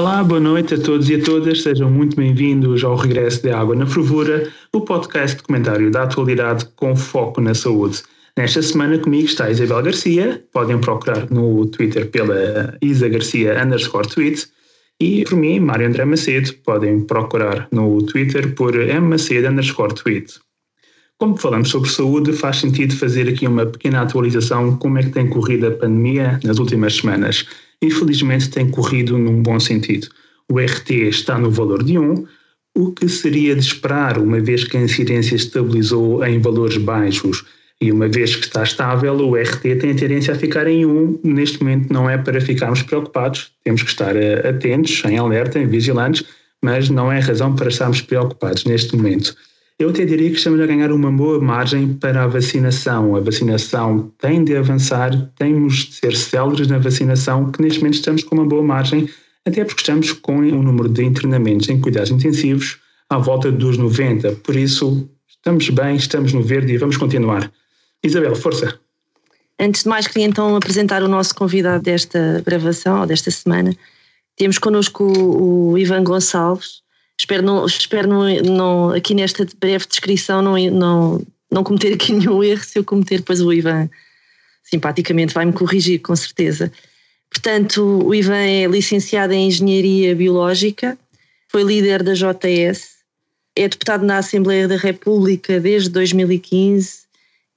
Olá, boa noite a todos e a todas. Sejam muito bem-vindos ao Regresso de Água na Fervura, o podcast de comentário da atualidade com foco na saúde. Nesta semana comigo está Isabel Garcia, podem procurar no Twitter pela Isa Garcia underscore tweet e por mim, Mário André Macedo, podem procurar no Twitter por mmacedo underscore tweet. Como falamos sobre saúde, faz sentido fazer aqui uma pequena atualização como é que tem corrido a pandemia nas últimas semanas infelizmente tem corrido num bom sentido. O RT está no valor de 1, o que seria de esperar, uma vez que a incidência estabilizou em valores baixos. E uma vez que está estável, o RT tem a tendência a ficar em 1. Neste momento não é para ficarmos preocupados, temos que estar eh, atentos, em alerta, em vigilantes, mas não é razão para estarmos preocupados neste momento. Eu até diria que estamos a ganhar uma boa margem para a vacinação. A vacinação tem de avançar, temos de ser céleres na vacinação, que neste momento estamos com uma boa margem, até porque estamos com um número de internamentos em cuidados intensivos à volta dos 90. Por isso, estamos bem, estamos no verde e vamos continuar. Isabel, força! Antes de mais, queria então apresentar o nosso convidado desta gravação, ou desta semana. Temos connosco o, o Ivan Gonçalves, Espero, não, espero não, não, aqui nesta breve descrição não, não, não cometer aqui nenhum erro. Se eu cometer, depois o Ivan simpaticamente vai-me corrigir, com certeza. Portanto, o Ivan é licenciado em Engenharia Biológica, foi líder da JS, é deputado na Assembleia da República desde 2015,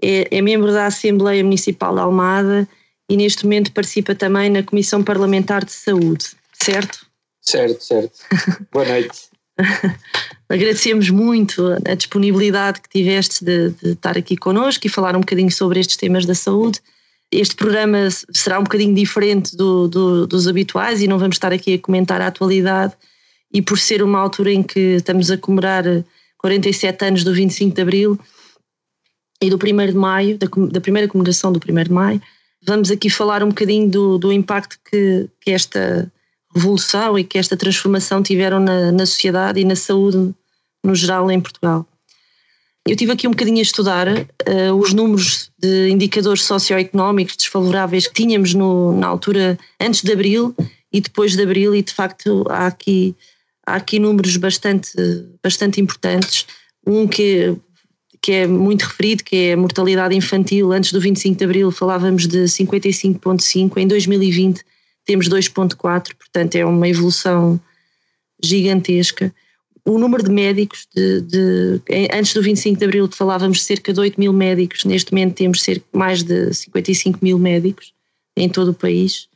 é, é membro da Assembleia Municipal de Almada e neste momento participa também na Comissão Parlamentar de Saúde, certo? Certo, certo. Boa noite. Agradecemos muito a disponibilidade que tiveste de, de, estar aqui connosco e falar um bocadinho sobre estes temas da saúde. Este programa será um bocadinho diferente do, do, dos habituais e não vamos estar aqui a comentar a atualidade. E por ser uma altura em que estamos a comemorar 47 anos do 25 de Abril e do 1 de Maio, da, da primeira comemoração do 1 de Maio, vamos aqui falar um bocadinho do, do impacto que, que esta revolução e que esta transformação tiveram na, na sociedade e na saúde no geral em Portugal. Eu tive aqui um bocadinho a estudar uh, os números de indicadores socioeconómicos desfavoráveis que tínhamos no, na altura antes de abril e depois de abril, e de facto há aqui, há aqui números bastante, bastante importantes. Um que, que é muito referido, que é a mortalidade infantil. Antes do 25 de abril falávamos de 55,5, em 2020 temos 2,4, portanto é uma evolução gigantesca. O número de médicos, de, de, antes do 25 de Abril falávamos cerca de 8 mil médicos, neste momento temos cerca mais de 55 mil médicos em todo o país.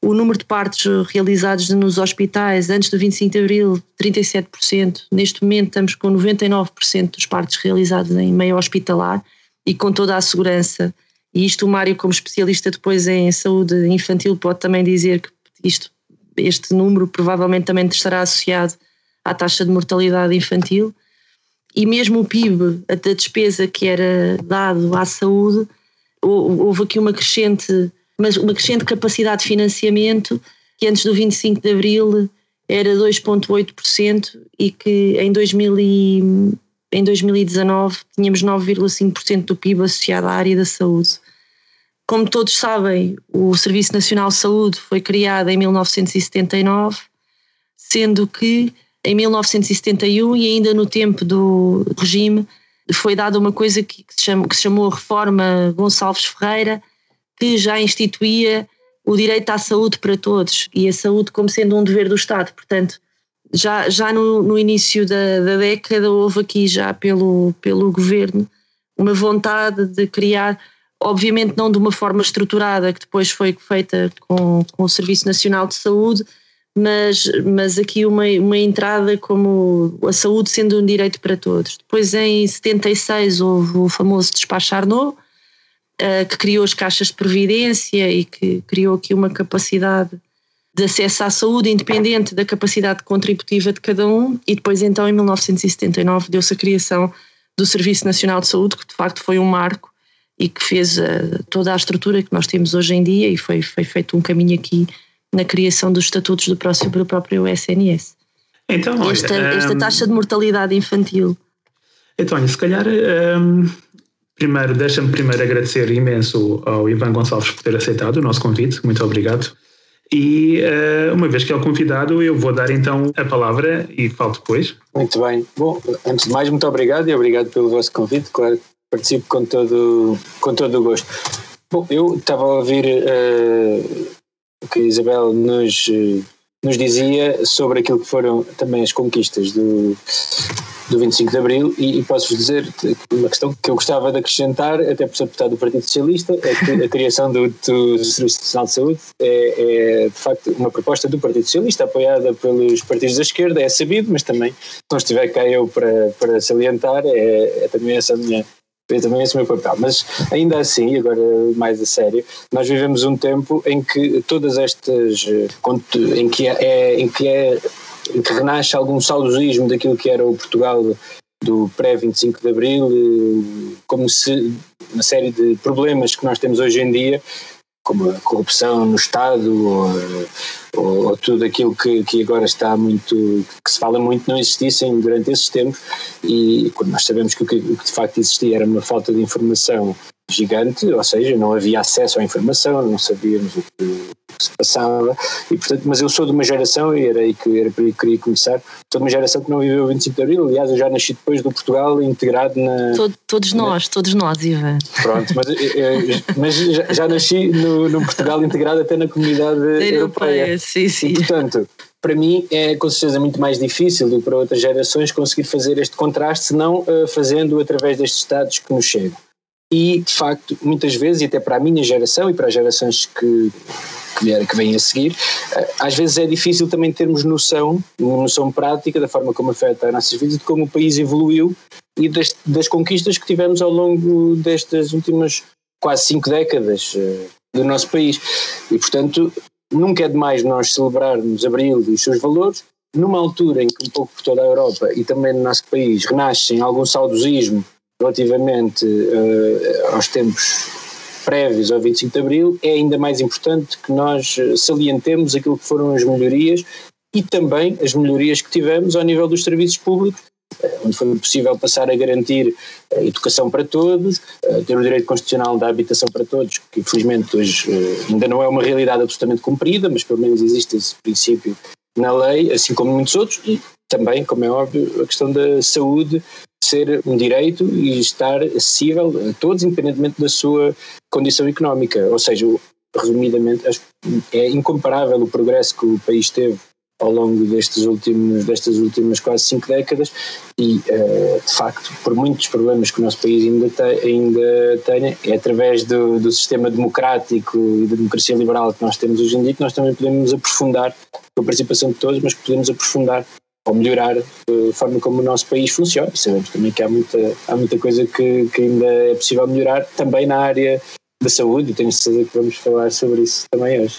O número de partos realizados nos hospitais antes do 25 de Abril, 37%. Neste momento estamos com 99% dos partos realizados em meio hospitalar e com toda a segurança e isto o Mário, como especialista depois em saúde infantil, pode também dizer que isto, este número provavelmente também estará associado à taxa de mortalidade infantil. E mesmo o PIB, a despesa que era dado à saúde, houve aqui uma crescente, uma crescente capacidade de financiamento que antes do 25 de Abril era 2,8% e que em 2000 e, em 2019 tínhamos 9,5% do PIB associado à área da saúde. Como todos sabem, o Serviço Nacional de Saúde foi criado em 1979, sendo que em 1971 e ainda no tempo do regime foi dada uma coisa que, se, chamou, que se chamou Reforma Gonçalves Ferreira, que já instituía o direito à saúde para todos e a saúde como sendo um dever do Estado. Portanto, já, já no, no início da, da, década houve aqui já pelo, pelo governo uma vontade de criar, obviamente não de uma forma estruturada, que depois foi feita com, com o Serviço Nacional de Saúde, mas, mas aqui uma, uma entrada como a saúde sendo um direito para todos. Depois em 76 houve o famoso despacho Arnaud, uh, que criou as caixas de previdência e que criou aqui uma capacidade de acesso à saúde independente da capacidade contributiva de cada um e depois então em 1979 deu-se a criação do Serviço Nacional de Saúde que de facto foi um marco e que fez uh, toda a estrutura que nós temos hoje em dia e foi, foi feito um caminho aqui na criação dos estatutos do, próximo, do próprio SNS. Então, esta, olha, esta um, taxa de mortalidade infantil. Então, se calhar, um, primeiro, deixa-me primeiro agradecer imenso ao Ivan Gonçalves por ter aceitado o nosso convite, muito obrigado. E uh, uma vez que é o convidado, eu vou dar então a palavra e falo depois. Muito bem. Bom, antes de mais, muito obrigado e obrigado pelo vosso convite. Claro, participo com todo, com todo o gosto. Bom, eu estava a ouvir uh, o que a Isabel nos, nos dizia sobre aquilo que foram também as conquistas do, do 25 de Abril e, e posso-vos dizer uma questão que eu gostava de acrescentar, até por ser deputado do Partido Socialista, é que a criação do, do Serviço Nacional de Saúde é, é, de facto uma proposta do Partido Socialista, apoiada pelos partidos da esquerda, é sabido, mas também, se não estiver cá eu para, para salientar, é, é também essa a minha é também esse o meu papel. Mas ainda assim, agora mais a sério, nós vivemos um tempo em que todas estas em que é, em que é em que renasce algum saudosismo daquilo que era o Portugal do pré-25 de Abril, eh, como se uma série de problemas que nós temos hoje em dia, como a corrupção no Estado ou, ou, ou tudo aquilo que, que agora está muito, que se fala muito, não existissem durante esses tempos. E quando nós sabemos que o que, o que de facto existia era uma falta de informação gigante, ou seja, não havia acesso à informação, não sabíamos o que, se passava, e portanto, mas eu sou de uma geração, e era aí que, era por aí que queria começar, sou de uma geração que não viveu o 25 de Abril, aliás, eu já nasci depois do Portugal integrado na... Todo, todos nós, na, todos nós, Ivan. Pronto, mas, eh, eh, mas já, já, nasci no, no, Portugal integrado até na comunidade europeia. europeia. Sim, sim. E, portanto, para mim é com certeza muito mais difícil do que para outras gerações conseguir fazer este contraste, senão uh, fazendo através destes estados que nos chegam. E, de facto, muitas vezes, e até para a minha geração e para as gerações que, que, vêm a seguir, eh, às vezes é difícil também termos noção, noção prática da forma como afeta as nossas vidas, de como o país evoluiu e das, das conquistas que tivemos ao longo destas últimas quase cinco décadas eh, do nosso país. E, portanto, nunca é demais nós celebrarmos Abril e os seus valores, numa altura em que um pouco por toda a Europa e também no nosso país renascem algum saudosismo relativamente uh, aos tempos prévios ao 25 de Abril, é ainda mais importante que nós eh, salientemos aquilo que foram as melhorias e também as melhorias que tivemos ao nível dos serviços públicos, eh, onde foi possível passar a garantir a educação para todos, ter o direito constitucional da habitação para todos, que infelizmente hoje ainda não é uma realidade absolutamente cumprida, mas pelo menos existe esse princípio na lei, assim como muitos outros, e também, como é óbvio, a questão da saúde ser um direito e estar acessível a todos, independentemente da sua condição económica. Ou seja, resumidamente, é incomparável o progresso que o país teve ao longo destes últimos, destas últimas quase cinco décadas e, uh, de facto, por muitos problemas que o nosso país ainda, te, ainda tenha, é através do, do sistema democrático e da democracia liberal que nós temos hoje em dia que nós também podemos aprofundar, com a participação de todos, mas podemos aprofundar ou melhorar a forma como o nosso país funciona. Sabemos também que há muita, há muita coisa que, que ainda é possível melhorar também na área da saúde e tenho certeza que vamos falar sobre isso também hoje.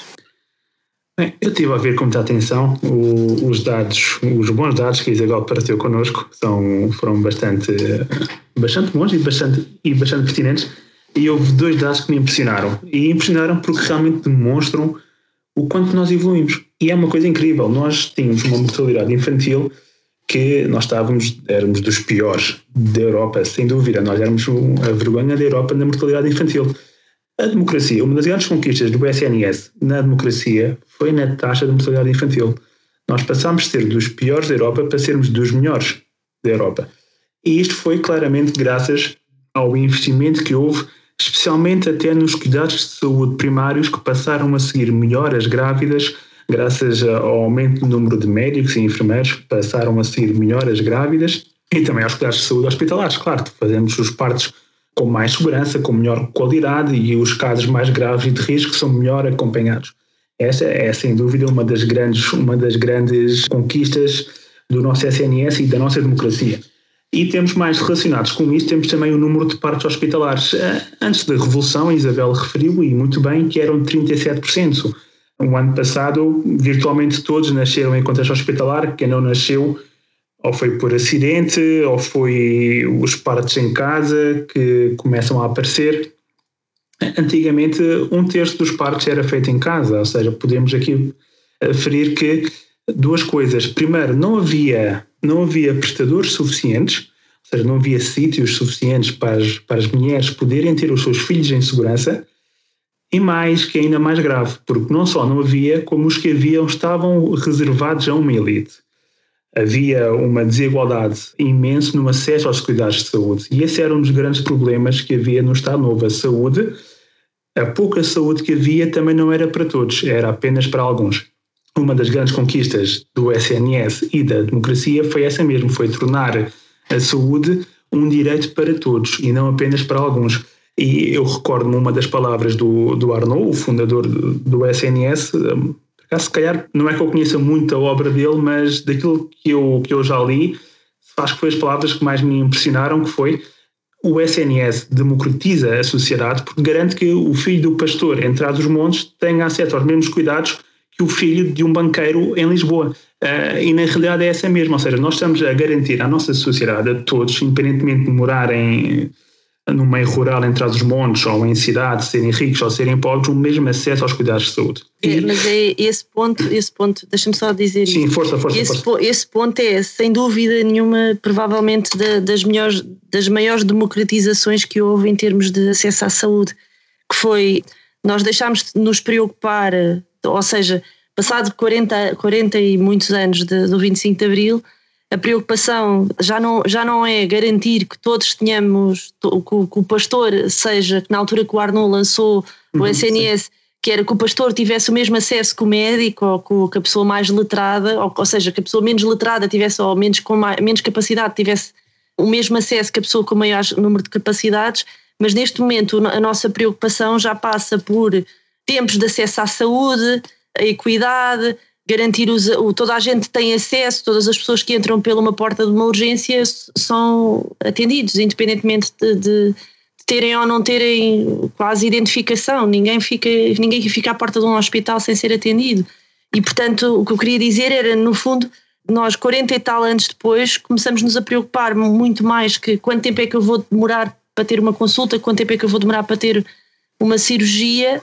Bem, eu estive a ver com muita atenção o, os dados, os bons dados que a Isabel partilhou connosco, são, foram bastante, bastante bons e bastante, e bastante pertinentes, e houve dois dados que me impressionaram, e impressionaram porque realmente demonstram o quanto nós evoluímos. E é uma coisa incrível. Nós tínhamos uma mortalidade infantil que nós estávamos, éramos dos piores da Europa, sem dúvida. Nós éramos a vergonha da Europa na mortalidade infantil. A democracia, uma das grandes conquistas do SNS na democracia foi na taxa de mortalidade infantil. Nós passámos de ser dos piores da Europa para sermos dos melhores da Europa. E isto foi claramente graças ao investimento que houve especialmente até nos cuidados de saúde primários que passaram a seguir melhor as grávidas, graças ao aumento do número de médicos e enfermeiros que passaram a seguir melhor as grávidas e também aos cuidados de saúde hospitalares, claro, fazemos os partos com mais segurança, com melhor qualidade e os casos mais graves e de risco são melhor acompanhados. Essa é sem dúvida uma das grandes, uma das grandes conquistas do nosso SNS e da nossa democracia. E temos mais relacionados com isso, temos também o número de partos hospitalares. Eh, antes da Revolução, a Isabel referiu, e muito bem, que eram 37%. O ano passado, virtualmente todos nasceram em contexto hospitalar, quem não nasceu ou foi por acidente, ou foi os partos em casa que começam a aparecer. Antigamente, um terço dos partos era feito em casa, ou seja, podemos aqui referir que duas coisas. Primeiro, não havia não havia prestadores suficientes, ou seja, não havia sítios suficientes para as, para as mulheres poderem ter os seus filhos em segurança. E mais, que é ainda mais grave, porque não só não havia, como os que haviam estavam reservados a uma elite. Havia uma desigualdade imensa no acesso aos cuidados de saúde. E esse era um dos grandes problemas que havia no Estado Novo. A saúde, a pouca saúde que havia também não era para todos, era apenas para alguns. Uma das grandes conquistas do SNS e da democracia foi essa mesmo, foi tornar a saúde um direito para todos e não apenas para alguns. E eu recordo-me uma das palavras do, do Arnaud, o fundador do, do SNS, hum, se calhar não é que eu conheça muito a obra dele, mas daquilo que eu, que eu já li, acho que foi as palavras que mais me impressionaram, que foi o SNS democratiza a sociedade porque garante que o filho do pastor em dos montes tenha acesso aos mesmos cuidados que o filho de um banqueiro em Lisboa. Uh, e na realidade é essa mesma, ou seja, nós estamos a garantir à nossa sociedade, a todos, independentemente de morarem no meio rural, entre os montes, ou em cidades, serem ricos ou serem pobres, o mesmo acesso aos cuidados de saúde. É, mas é esse ponto, esse ponto, deixa-me só dizer Sim, isso. força, força, esse, força. esse ponto é, sem dúvida nenhuma, provavelmente da, das, melhores, das maiores democratizações que houve em termos de acesso à saúde, que foi, nós deixámos de nos preocupar, ou seja, passado 40, 40 e muitos anos de, do 25 de Abril, a preocupação já não, já não é garantir que todos tenhamos, que, que o pastor seja, que na altura que o Arnaud lançou o SNS, uhum, que era que o pastor tivesse o mesmo acesso que o médico ou que a pessoa mais letrada, ou, ou seja, que a pessoa menos letrada tivesse, ou menos, com mais, menos capacidade, tivesse o mesmo acesso que a pessoa com maior número de capacidades, mas neste momento a nossa preocupação já passa por tempos de acesso à saúde, a equidade, garantir os, toda a gente tem acesso, todas as pessoas que entram pela uma porta de uma urgência são atendidos, independentemente de, de, de terem ou não terem quase identificação. Ninguém fica, ninguém fica à porta de um hospital sem ser atendido. E portanto, o que eu queria dizer era, no fundo, nós 40 e tal anos depois começamos-nos a preocupar muito mais que quanto tempo é que eu vou demorar para ter uma consulta, quanto tempo é que eu vou demorar para ter uma cirurgia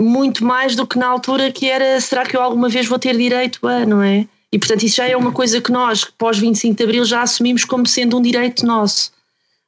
muito mais do que na altura que era será que eu alguma vez vou ter direito a, não é? E portanto isso já é uma coisa que nós, pós 25 de Abril, já assumimos como sendo um direito nosso.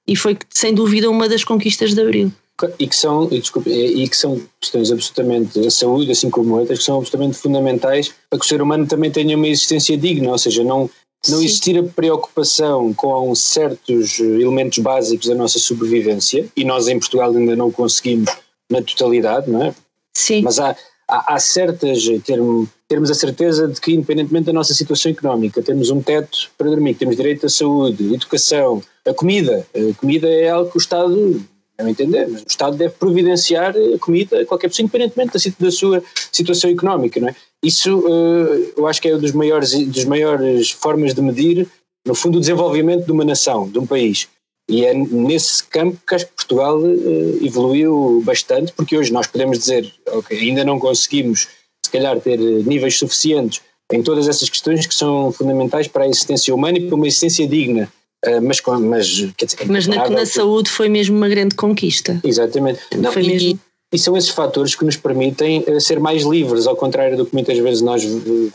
E foi sem dúvida uma das conquistas de Abril. E que são, e, desculpe, e que são questões absolutamente, a saúde, assim como outras, que são absolutamente fundamentais para que o ser humano também tenha uma existência digna, ou seja, não, não existir a preocupação com certos elementos básicos da nossa sobrevivência, e nós em Portugal ainda não conseguimos na totalidade, não é? Sim. Mas há, há, há certas, termos, termos a certeza de que, independentemente da nossa situação económica, temos um teto para dormir, temos direito à saúde, educação, a comida. A comida é algo que o Estado, não entender, mas o Estado deve providenciar a comida a qualquer pessoa, independentemente da, da sua situação económica, não é? Isso uh, eu acho que é uma das maiores, das maiores formas de medir, no fundo, o desenvolvimento de uma nação, de um país. E é nesse campo que acho que Portugal uh, evoluiu bastante, porque hoje nós podemos dizer, ok, ainda não conseguimos, se calhar, ter níveis suficientes em todas essas questões que são fundamentais para a existência humana e para uma existência digna. Uh, mas, mas, dizer, é mas na, na saúde foi mesmo uma grande conquista. Exatamente. Não, foi e, mesmo... e, são esses fatores que nos permitem ser mais livres, ao contrário do que muitas vezes nós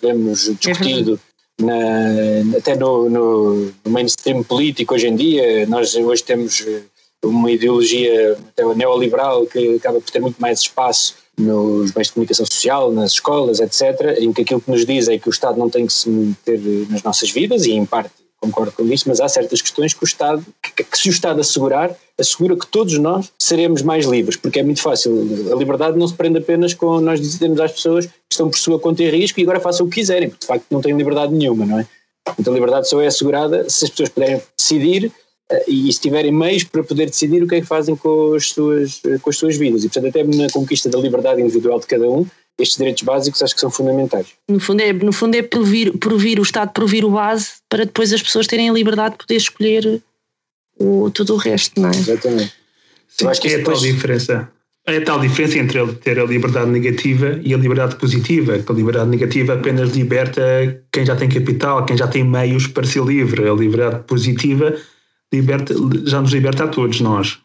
vemos discutido na, até no, no, mainstream político hoje em dia. Nós hoje temos eh, uma ideologia até neoliberal que acaba por ter muito mais espaço nos meios de comunicação social, nas escolas, etc., em que aquilo que nos diz é que o Estado não tem que se meter nas nossas vidas, e em parte concordo com isso, mas há certas questões que o Estado, que, que, se o Estado assegurar, assegura que todos nós seremos mais livres, porque é muito fácil. A liberdade não se prende apenas com nós dizermos às pessoas que estão por sua conta e risco e agora façam o que quiserem, porque de facto não têm liberdade nenhuma, não é? Então a liberdade só é assegurada se as pessoas puderem decidir uh, e se tiverem meios para poder decidir o que é que fazem com as suas, com as suas vidas. E portanto até na conquista da liberdade individual de cada um, estes direitos básicos acho que são fundamentais. No fundo é, no fundo é provir, provir o Estado provir o base para depois as pessoas terem a liberdade de poder escolher o, tudo o resto, não é? Exatamente. Sim, acho que é depois... a tal diferença. É a tal diferença entre ter a liberdade negativa e a liberdade positiva, que a liberdade negativa apenas liberta quem já tem capital, quem já tem meios para ser livre. A liberdade positiva liberta, já nos liberta a todos nós.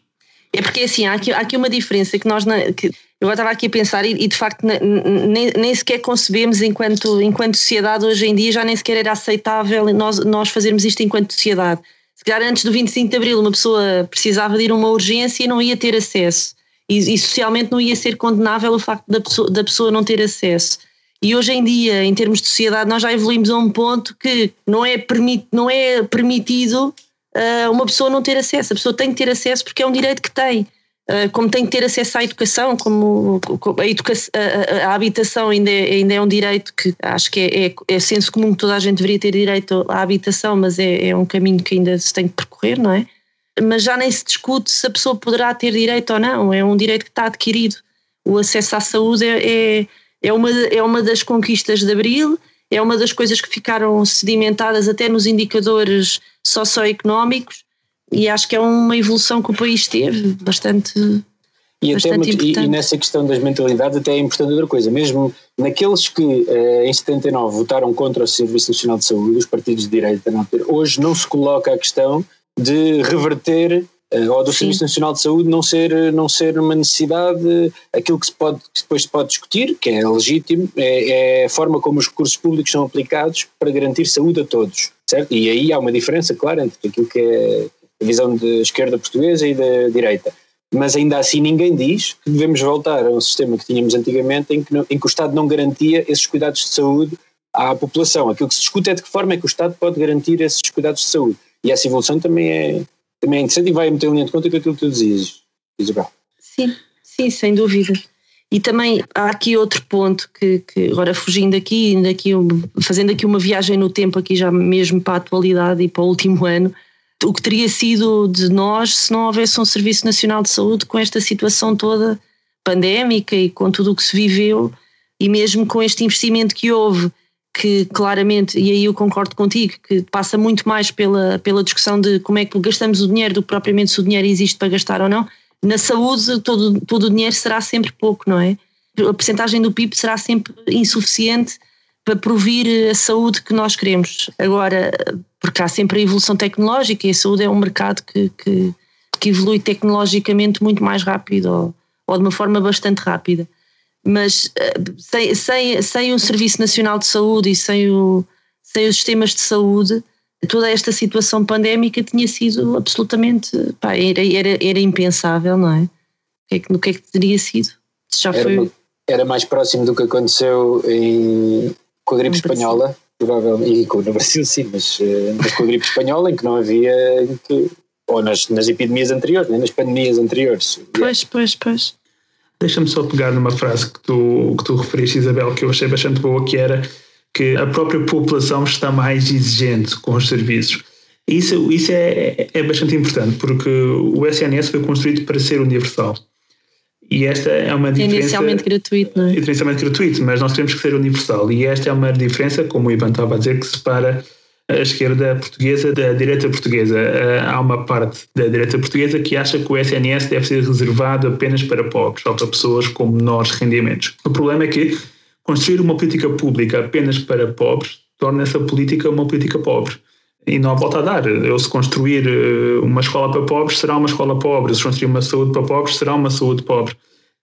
É porque assim, há aqui, há aqui uma diferença que nós. Que eu estava aqui a pensar e, e de facto nem, nem sequer concebemos enquanto, enquanto sociedade hoje em dia, já nem sequer era aceitável nós, nós fazermos isto enquanto sociedade. Se calhar antes do 25 de Abril uma pessoa precisava de ir a uma urgência e não ia ter acesso. e, e socialmente não ia ser condenável o facto da pessoa, da pessoa não ter acesso. E hoje em dia, em termos de sociedade, nós já evoluímos a um ponto que não é, permit, não é permitido uh, uma pessoa não ter acesso. A pessoa tem que ter acesso porque é um direito que tem. Uh, como tem que ter acesso à educação, como a, educação, a, a habitação ainda é, ainda é um direito que acho que é, é, é, senso comum que toda a gente deveria ter direito à habitação, mas é, é um caminho que ainda se tem que percorrer, não é? Mas já nem se discute se a pessoa poderá ter direito ou não, é um direito que está adquirido. O acesso à saúde é, é é uma, é uma das conquistas de Abril, é uma das coisas que ficaram sedimentadas até nos indicadores socioeconómicos e acho que é uma evolução que o país teve bastante. E, até muito, e, e, nessa questão das mentalidades até é importante outra coisa, mesmo naqueles que eh, em 79 votaram contra o Serviço Nacional de Saúde, os partidos de direita, não, hoje não se coloca a questão de reverter ou do Sim. Serviço Nacional de Saúde não ser, não ser uma necessidade, aquilo que, se pode, que depois se pode discutir, que é legítimo, é, é, a forma como os recursos públicos são aplicados para garantir saúde a todos, certo? E aí há uma diferença clara entre aquilo que é a visão da esquerda portuguesa e da direita. Mas ainda assim ninguém diz que devemos voltar a um sistema que tínhamos antigamente em que, não, em que o Estado não garantia esses cuidados de saúde à população. Aquilo que se discute é de que forma é que o Estado pode garantir esses cuidados de saúde. E essa evolução também é, também é interessante e vai meter em linha de conta com aquilo que tu dizias, Isabel. Sim, sim, sem dúvida. E também há aqui outro ponto que, que agora fugindo aqui, aqui, fazendo aqui uma viagem no tempo aqui já mesmo para a atualidade e para o último ano, o que teria sido de nós se não houvesse um Serviço Nacional de Saúde com esta situação toda pandémica e com tudo o que se viveu e mesmo com este investimento que houve que claramente, e aí eu concordo contigo, que passa muito mais pela, pela discussão de como é que gastamos o dinheiro do que propriamente se o dinheiro existe para gastar ou não. Na saúde, todo, todo o dinheiro será sempre pouco, não é? A percentagem do PIB será sempre insuficiente para provir a saúde que nós queremos. Agora, porque há sempre a evolução tecnológica e a saúde é um mercado que, que, que evolui tecnologicamente muito mais rápido ou, ou de uma forma bastante rápida mas eh, sem, sem, sem um Serviço Nacional de Saúde e sem, o, sem os sistemas de saúde, toda esta situação pandémica tinha sido absolutamente. Pá, era, era, era impensável, não é? O que é que, no que é que teria sido? Já era, foi... era mais próximo do que aconteceu em, com a gripe espanhola, provavelmente, e com, no Brasil sim, mas, eh, mas com a gripe espanhola, em que não havia. Que, ou nas, nas epidemias anteriores, né? nas pandemias anteriores. Pois, pois, pois. Deixa-me só pegar numa frase que tu, que tu referiste, Isabel, que eu achei bastante boa, que era que a própria população está mais exigente com os serviços. Isso, isso é, é bastante importante, porque o SNS foi construído para ser universal. E esta é uma diferença. Inicialmente gratuito, não é? Inicialmente gratuito, mas nós temos que ser universal. E esta é uma diferença, como o Ivan estava a dizer, que separa a esquerda portuguesa da direita portuguesa. Eh, há uma parte da direita portuguesa que acha que o SNS deve ser reservado apenas para pobres ou para pessoas com menores rendimentos. O problema é que construir uma política pública apenas para pobres torna essa política uma política pobre. E não há volta a dar. Eu, se construir eh, uma escola para pobres, será uma escola pobre. Se construir uma saúde para pobres, será uma saúde pobre.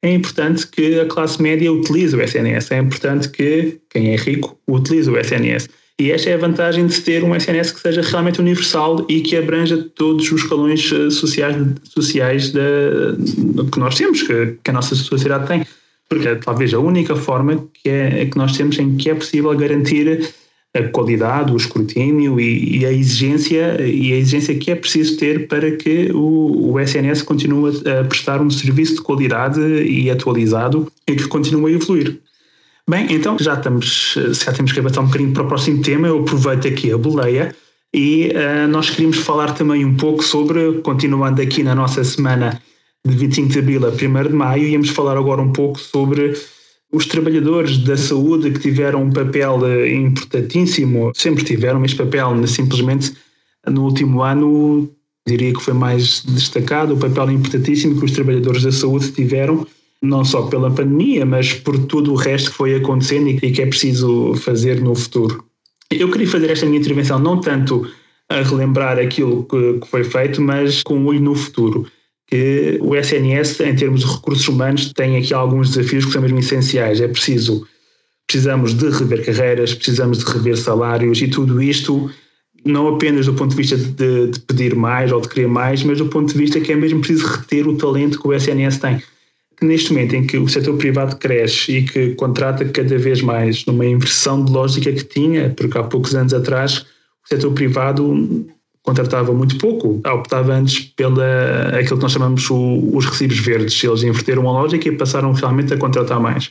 É importante que a classe média utilize o SNS. É importante que quem é rico utilize o SNS. E esta é a vantagem de ter um SNS que seja realmente universal e que abranja todos os escalões eh, sociais, sociais da, que nós temos, que, que, a nossa sociedade tem. Porque é talvez a única forma que, é, que nós temos em que é possível garantir a qualidade, o escrutínio e, e, a exigência e a exigência que é preciso ter para que o, o SNS continue a prestar um serviço de qualidade e atualizado e que continue a evoluir. Bem, então já estamos, já temos que avançar um bocadinho para o próximo tema. Eu aproveito aqui a boleia e uh, nós queríamos falar também um pouco sobre, continuando aqui na nossa semana de 25 de abril a 1 de maio, íamos falar agora um pouco sobre os trabalhadores da saúde que tiveram um papel eh, importantíssimo, sempre tiveram este papel, simplesmente no último ano diria que foi mais destacado, o papel importantíssimo que os trabalhadores da saúde tiveram não só pela pandemia, mas por tudo o resto que foi acontecendo e que é preciso fazer no futuro. Eu queria fazer esta minha intervenção não tanto a relembrar aquilo que, foi feito, mas com um olho no futuro. Que o SNS, em termos de recursos humanos, tem aqui alguns desafios que são mesmo essenciais. É preciso, precisamos de rever carreiras, precisamos de rever salários e tudo isto não apenas do ponto de vista de, de pedir mais ou de querer mais, mas do ponto de vista que é mesmo preciso reter o talento que o SNS tem neste momento em que o setor privado cresce e que contrata cada vez mais numa inversão de lógica que tinha, porque há poucos anos atrás o setor privado contratava muito pouco, optava antes pela aquilo que nós chamamos o, os recibos verdes. Eles inverteram a lógica e passaram realmente a contratar mais.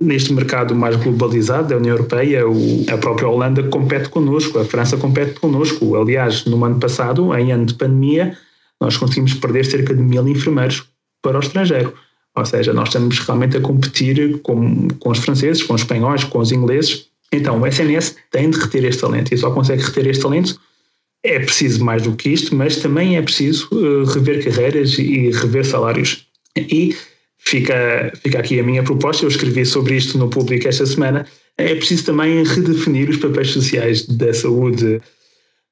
Neste mercado mais globalizado da União Europeia, o, a própria Holanda compete connosco, a França compete connosco. Aliás, no ano passado, em ano de pandemia, nós conseguimos perder cerca de mil enfermeiros para o estrangeiro. Ou seja, nós estamos realmente a competir com, com os franceses, com os espanhóis, com os ingleses. Então, o SNS tem de reter este talento e só consegue reter este talento. É preciso mais do que isto, mas também é preciso uh, rever carreiras e rever salários. E fica, fica aqui a minha proposta, eu escrevi sobre isto no público esta semana. É preciso também redefinir os papéis sociais da saúde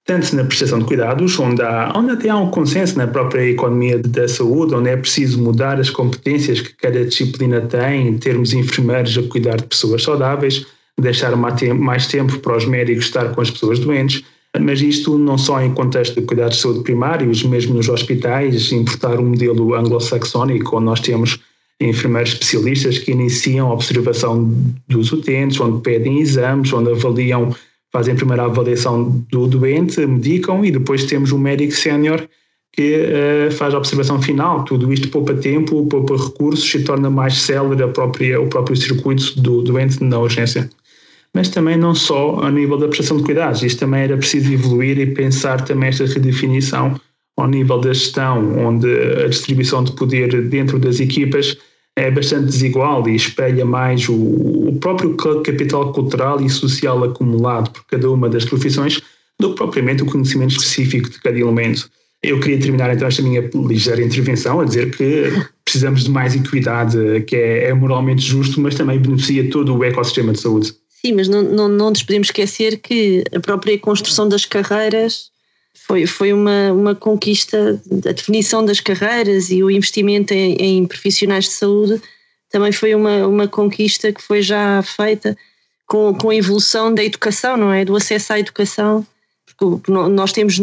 tanto na prestação de cuidados, onde, há, onde até há um consenso na própria economia da saúde, onde é preciso mudar as competências que cada disciplina tem, termos enfermeiros a cuidar de pessoas saudáveis, deixar mais tempo para os médicos estar com as pessoas doentes, mas isto não só em contexto de cuidados de saúde primários, mesmo nos hospitais, importar um modelo anglo-saxónico, onde nós temos enfermeiros especialistas que iniciam a observação dos utentes, onde pedem exames, onde avaliam fazem a primeira avaliação do doente, medicam e depois temos um médico sénior que uh, faz a observação final. Tudo isto poupa tempo, poupa recursos e torna mais célere a própria, o próprio circuito do doente na urgência. Mas também não só a nível da prestação de cuidados, isto também era preciso evoluir e pensar também esta redefinição ao nível da gestão, onde a distribuição de poder dentro das equipas é bastante desigual e espelha mais o, o próprio capital cultural e social acumulado por cada uma das profissões do que propriamente o conhecimento específico de cada elemento. Eu queria terminar então esta minha ligeira intervenção a dizer que precisamos de mais equidade, que é, é moralmente justo, mas também beneficia todo o ecossistema de saúde. Sim, mas não, não, não nos podemos esquecer que a própria construção das carreiras foi, foi uma, uma conquista, a definição das carreiras e o investimento em, em profissionais de saúde também foi uma, uma conquista que foi já feita com, com a evolução da educação, não é? Do acesso à educação. Porque nós temos.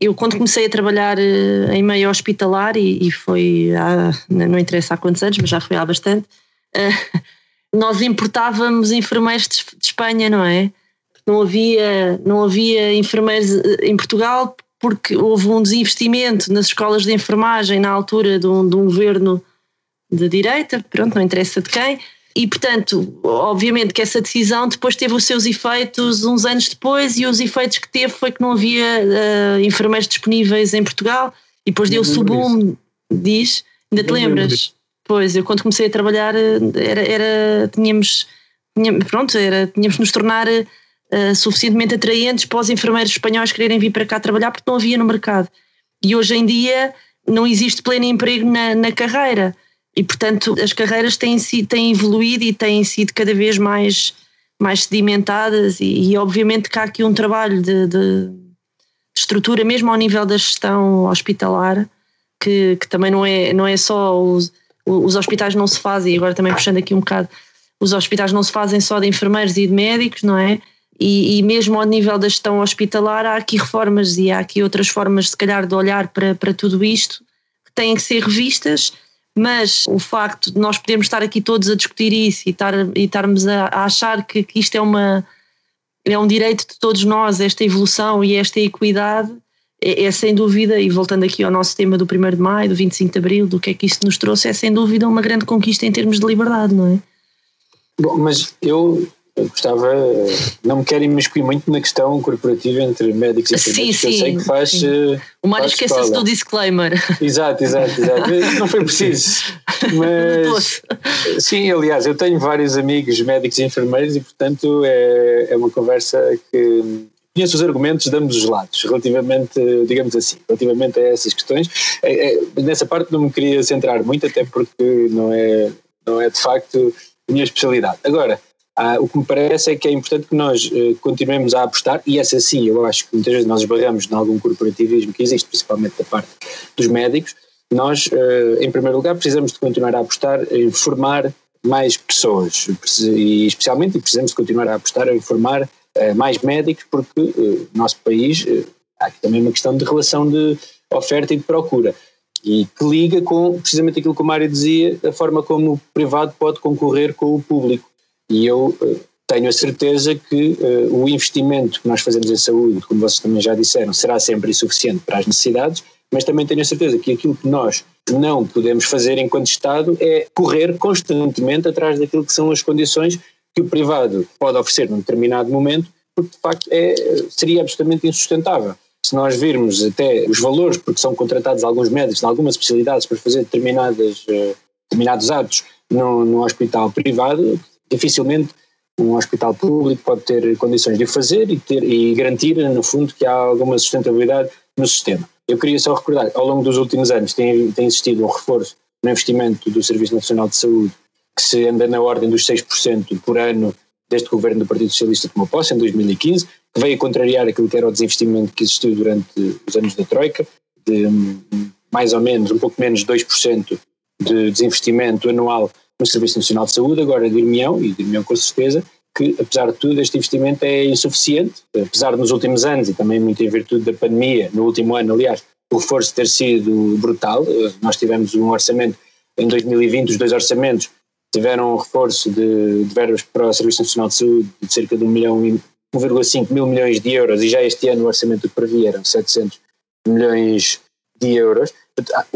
Eu, quando comecei a trabalhar eh, em meio hospitalar, e, e foi há, não interessa há quantos anos, mas já foi há bastante, eh, nós importávamos enfermeiros de Espanha, não é? Não havia, não havia enfermeiros eh, em Portugal porque houve um desinvestimento nas escolas de enfermagem na altura de um, de um governo de direita, pronto, não interessa de quem, e portanto, obviamente que essa decisão depois teve os seus efeitos uns anos depois, e os efeitos que teve foi que não havia uh, enfermeiros disponíveis em Portugal, e depois deu-se o boom, diz, ainda te lembras? Pois, eu quando comecei a trabalhar eh, era, era tínhamos, tínhamos pronto, era, tínhamos de nos tornar uh, suficientemente atraentes para os enfermeiros espanhóis quererem vir para cá trabalhar porque não havia no mercado. E hoje em dia não existe pleno emprego na, na carreira. E, portanto, as carreiras têm, têm evoluído e têm sido cada vez mais, mais sedimentadas, e, e obviamente que há aqui um trabalho de, de, de, estrutura, mesmo ao nível da gestão hospitalar, que, que também não é, não é só os, os hospitais não se fazem, agora também puxando aqui um bocado, os hospitais não se fazem só de enfermeiros e de médicos, não é? E, e, mesmo ao nível da gestão hospitalar, há aqui reformas e há aqui outras formas, se calhar, de olhar para, para tudo isto que têm que ser revistas. Mas o facto de nós podermos estar aqui todos a discutir isso e, estar, e estarmos a, a achar que, que, isto é, uma, é um direito de todos nós, esta evolução e esta equidade, é, é, sem dúvida, e voltando aqui ao nosso tema do 1 de Maio, do 25 de Abril, do que é que isto nos trouxe, é sem dúvida uma grande conquista em termos de liberdade, não é? Bom, mas eu eu gostava, não me quero imiscuir muito na questão corporativa entre médicos e enfermeiros, sim, eu sei que faz. Sim. Eh, o Mário esqueceu-se do disclaimer. Exato, exato, exato. Não foi preciso. Mas. sim, aliás, eu tenho vários amigos médicos e enfermeiros e, portanto, é, é uma conversa que. Conheço os argumentos de ambos os lados, relativamente, digamos assim, relativamente a essas questões. É, é, nessa parte não me queria centrar muito, até porque não é, não é de facto a minha especialidade. Agora, ah, o que me parece é que é importante que nós uh, continuemos a apostar, e essa sim, eu acho que muitas vezes nós esbarramos em algum corporativismo que existe, principalmente da parte dos médicos. Nós, uh, em primeiro lugar, precisamos de continuar a apostar em formar mais pessoas, e especialmente precisamos de continuar a apostar em formar uh, mais médicos, porque no nosso país há aqui também uma questão de relação de oferta e de procura. e que liga com precisamente aquilo que o Mário dizia, a forma como o privado pode concorrer com o público. E eu uh, tenho a certeza que uh, o investimento que nós fazemos em saúde, como vocês também já disseram, será sempre insuficiente para as necessidades, mas também tenho a certeza que aquilo que nós não podemos fazer enquanto Estado é correr constantemente atrás daquilo que são as condições que o privado pode oferecer num determinado momento, porque de facto é, seria absolutamente insustentável. Se nós virmos até os valores, porque são contratados alguns médicos de algumas especialidades para fazer determinadas, uh, determinados atos num, num hospital privado, dificilmente um hospital público pode ter condições de o fazer e, ter, e garantir, no fundo, que há alguma sustentabilidade no sistema. Eu queria só recordar, ao longo dos últimos anos tem, tem existido um reforço no investimento do Serviço Nacional de Saúde que se anda na ordem dos 6% por ano o governo do Partido Socialista tomou posse, em 2015, que veio contrariar aquilo que era o desinvestimento que existiu durante os anos da Troika, de hum, mais ou menos, um pouco menos de 2% de desinvestimento anual no Serviço Nacional de Saúde, agora de Irmião, e de Irmião com certeza, que apesar de tudo este investimento é insuficiente, apesar de nos últimos anos, e também muito em virtude da pandemia, no último ano aliás, o reforço ter sido brutal, nós tivemos um orçamento em 2020, os dois orçamentos tiveram um reforço de, de verbas para o Serviço Nacional de Saúde de cerca de 1 milhão 1,5 mil milhões de euros e já este ano o orçamento que previa eram 700 milhões de euros,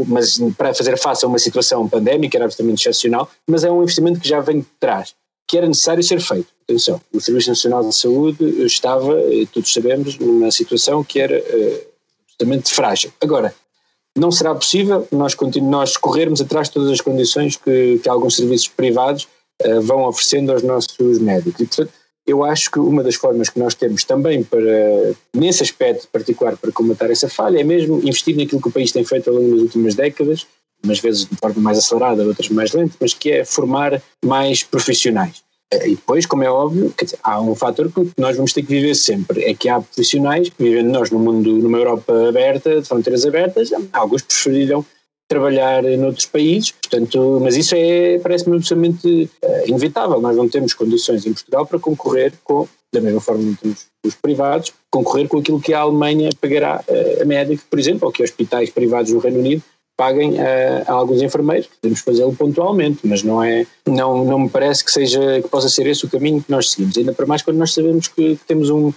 mas para fazer face a uma situação pandémica era absolutamente excepcional, mas é um investimento que já vem de trás, que era necessário ser feito. Atenção, o Serviço Nacional de Saúde estava, todos sabemos, numa situação que era uh, frágil. Agora, não será possível nós, nós corrermos atrás de todas as condições que, que alguns serviços privados uh, vão oferecendo aos nossos médicos. E, portanto, eu acho que uma das formas que nós temos também para, nesse aspecto particular, para combater essa falha, é mesmo investir naquilo que o país tem feito ao longo das últimas décadas, umas vezes de forma mais acelerada, outras mais lenta, mas que é formar mais profissionais. E depois, como é óbvio, dizer, há um fator que nós vamos ter que viver sempre, é que há profissionais vivendo nós no mundo, numa Europa aberta, de fronteiras abertas, alguns preferirão trabalhar noutros países, portanto, mas isso é, parece-me absolutamente uh, inevitável, nós não temos condições em Portugal para concorrer com, da mesma forma que temos os privados, concorrer com aquilo que a Alemanha pagará uh, a médica, por exemplo, ou que hospitais privados no Reino Unido paguem a, a alguns enfermeiros, podemos fazê-lo pontualmente, mas não é, não, não me parece que seja, que possa ser esse o caminho que nós seguimos, ainda para mais quando nós sabemos que, que temos um,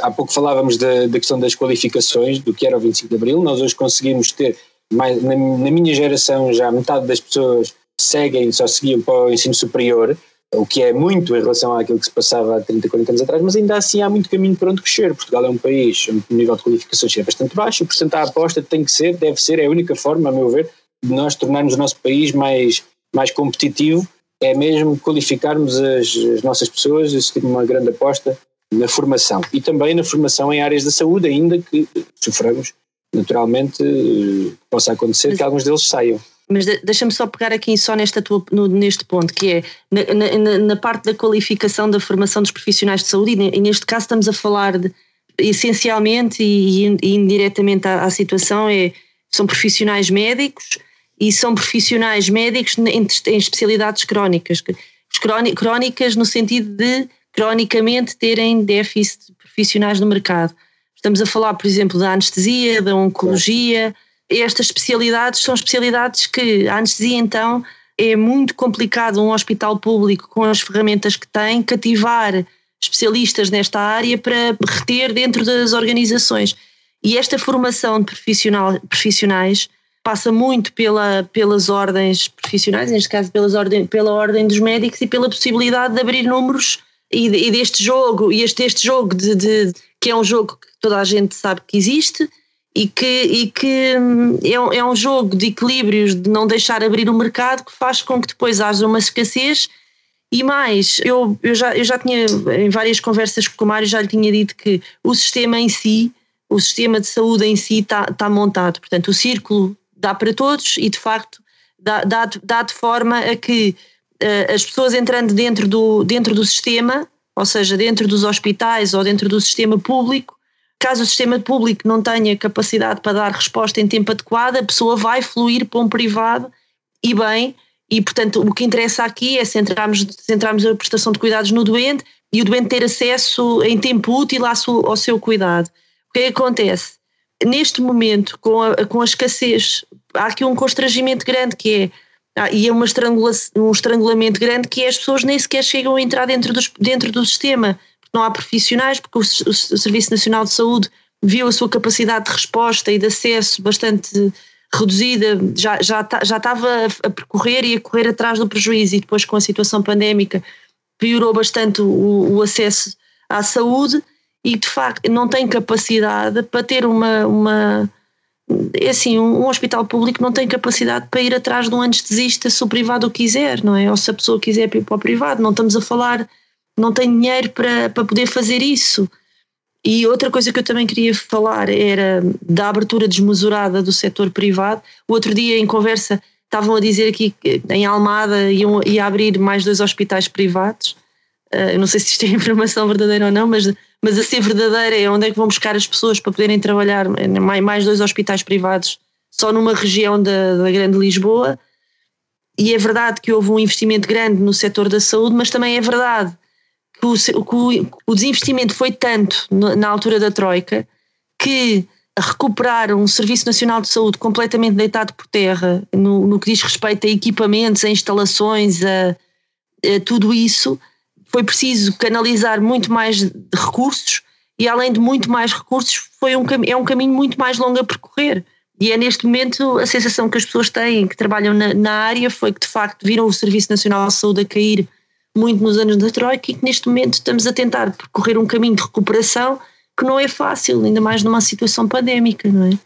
há pouco falávamos da, da, questão das qualificações, do que era o 25 de Abril, nós hoje conseguimos ter, mais, na, na minha geração já metade das pessoas seguem, só seguiam para o ensino superior, o que é muito em relação àquilo que se passava há 30, 40 anos atrás, mas ainda assim há muito caminho para onde crescer. Portugal é um país onde o nível de qualificações é bastante baixo e, portanto, a aposta tem que ser, deve ser, é a única forma, a meu ver, de nós tornarmos o nosso país mais, mais competitivo, é mesmo qualificarmos as, as nossas pessoas, isso tem uma grande aposta na formação e também na formação em áreas da saúde, ainda que soframos naturalmente eh, possa acontecer que alguns deles saiam. Mas deixa-me só pegar aqui só nesta tua, no, neste ponto, que é na, na, na, parte da qualificação da formação dos profissionais de saúde, e neste caso estamos a falar de, essencialmente e, e indiretamente à, à, situação, é, são profissionais médicos e são profissionais médicos em, em especialidades crónicas. Crónicas no sentido de cronicamente terem déficit de profissionais no mercado. Estamos a falar, por exemplo, da anestesia, da oncologia estas especialidades são especialidades que a anestesia então é muito complicado um hospital público com as ferramentas que tem cativar especialistas nesta área para reter dentro das organizações. E esta formação de profissionais passa muito pela, pelas ordens profissionais, neste caso pelas ordem, pela ordem dos médicos e pela possibilidade de abrir números e, e deste jogo, e este, este jogo de, de, que é um jogo que toda a gente sabe que existe, e que, e que hum, é, é um jogo de equilíbrios de não deixar abrir o mercado que faz com que depois haja uma escassez. E mais, eu, eu, já, eu já tinha em várias conversas com o Mário já lhe tinha dito que o sistema em si, o sistema de saúde em si está, está montado, portanto o círculo dá para todos e de facto dá, dá, dá de forma a que as pessoas entrando dentro do, dentro do sistema, ou seja, dentro dos hospitais ou dentro do sistema público, Caso o sistema público não tenha capacidade para dar resposta em tempo adequado, a pessoa vai fluir para um privado e bem, e portanto o que interessa aqui é centrarmos, centrarmos a prestação de cuidados no doente e o doente ter acesso em tempo útil ao seu cuidado. O que é que acontece? Neste momento, com a, com a escassez há aqui um constrangimento grande que é ah, e é uma estrangula um estrangulamento grande que é as pessoas nem sequer chegam a entrar dentro, dentro do sistema, porque não há profissionais, porque o, o, o Serviço Nacional de Saúde viu a sua capacidade de resposta e de acesso bastante reduzida, já, já, já estava a percorrer e a correr atrás do prejuízo, e depois com a situação pandémica piorou bastante o, o acesso à saúde e de facto não tem capacidade para ter uma, uma é assim, um, hospital público não tem capacidade para ir atrás de um anestesista se o privado o quiser, não é? Ou se a pessoa quiser ir para o privado, não estamos a falar, não tem dinheiro para, para poder fazer isso. E outra coisa que eu também queria falar era da abertura desmesurada do setor privado. O outro dia, em conversa, estavam a dizer aqui que em Almada iam, ia abrir mais dois hospitais privados. Uh, não sei se isto é informação verdadeira ou não, mas mas a ser verdadeira é onde é que vão buscar as pessoas para poderem trabalhar mais dois hospitais privados só numa região da, da Grande Lisboa. E é verdade que houve um investimento grande no setor da saúde, mas também é verdade que o, que o, desinvestimento foi tanto na altura da Troika que recuperar um Serviço Nacional de Saúde completamente deitado por terra no, no que diz respeito a equipamentos, a instalações, a, a tudo isso foi preciso canalizar muito mais recursos e além de muito mais recursos foi um, é um caminho muito mais longo a percorrer. E é neste momento a sensação que as pessoas têm que trabalham na, na área foi que de facto viram o Serviço Nacional de Saúde a cair muito nos anos da Troika e que neste momento estamos a tentar percorrer um caminho de recuperação que não é fácil, ainda mais numa situação pandémica, não é?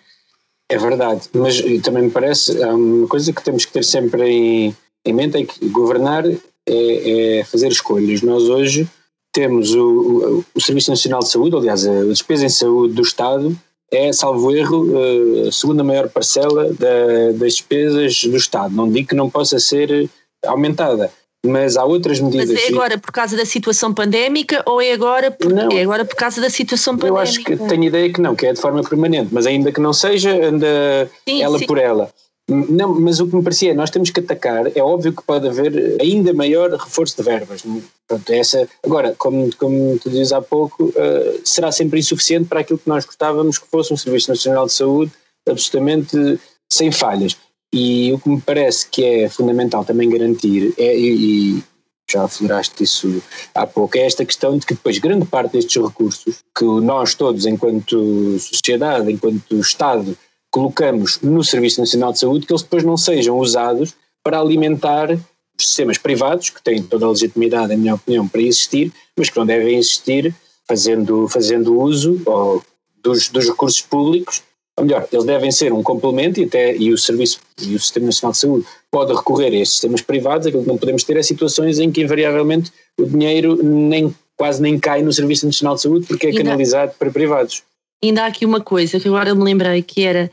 É verdade, mas também me parece, uma coisa que temos que ter sempre em, em mente é que governar é, é fazer escolhas. Nós hoje temos o, o, o, Serviço Nacional de Saúde, aliás, a despesa em saúde do Estado é, salvo erro, eh, a segunda maior parcela da, das despesas do Estado. Não digo que não possa ser aumentada, mas há outras medidas. Mas é agora por causa da situação pandémica ou é agora por, não, é agora por causa da situação pandémica? Eu acho que tenho ideia que não, que é de forma permanente, mas ainda que não seja, anda sim, ela sim. por ela. Não, mas o que me parecia, nós temos que atacar, é óbvio que pode haver ainda maior reforço de verbas. Pronto, essa, agora, como, como tu dizes há pouco, uh, será sempre insuficiente para aquilo que nós gostávamos que fosse um Serviço Nacional de Saúde absolutamente sem falhas. E o que me parece que é fundamental também garantir, é, e, e já afloraste isso há pouco, é esta questão de que depois grande parte destes recursos que nós todos, enquanto sociedade, enquanto Estado, colocamos no Serviço Nacional de Saúde que eles depois não sejam usados para alimentar os sistemas privados, que têm toda a legitimidade, na minha opinião, para existir, mas que não devem existir fazendo, fazendo uso ou, dos, dos recursos públicos, ou melhor, eles devem ser um complemento e até e o Serviço e o Sistema Nacional de Saúde pode recorrer a estes sistemas privados, aquilo que não podemos ter é situações em que invariavelmente o dinheiro nem, quase nem cai no Serviço Nacional de Saúde porque é canalizado para privados. Ainda há aqui uma coisa que agora me lembrei que era,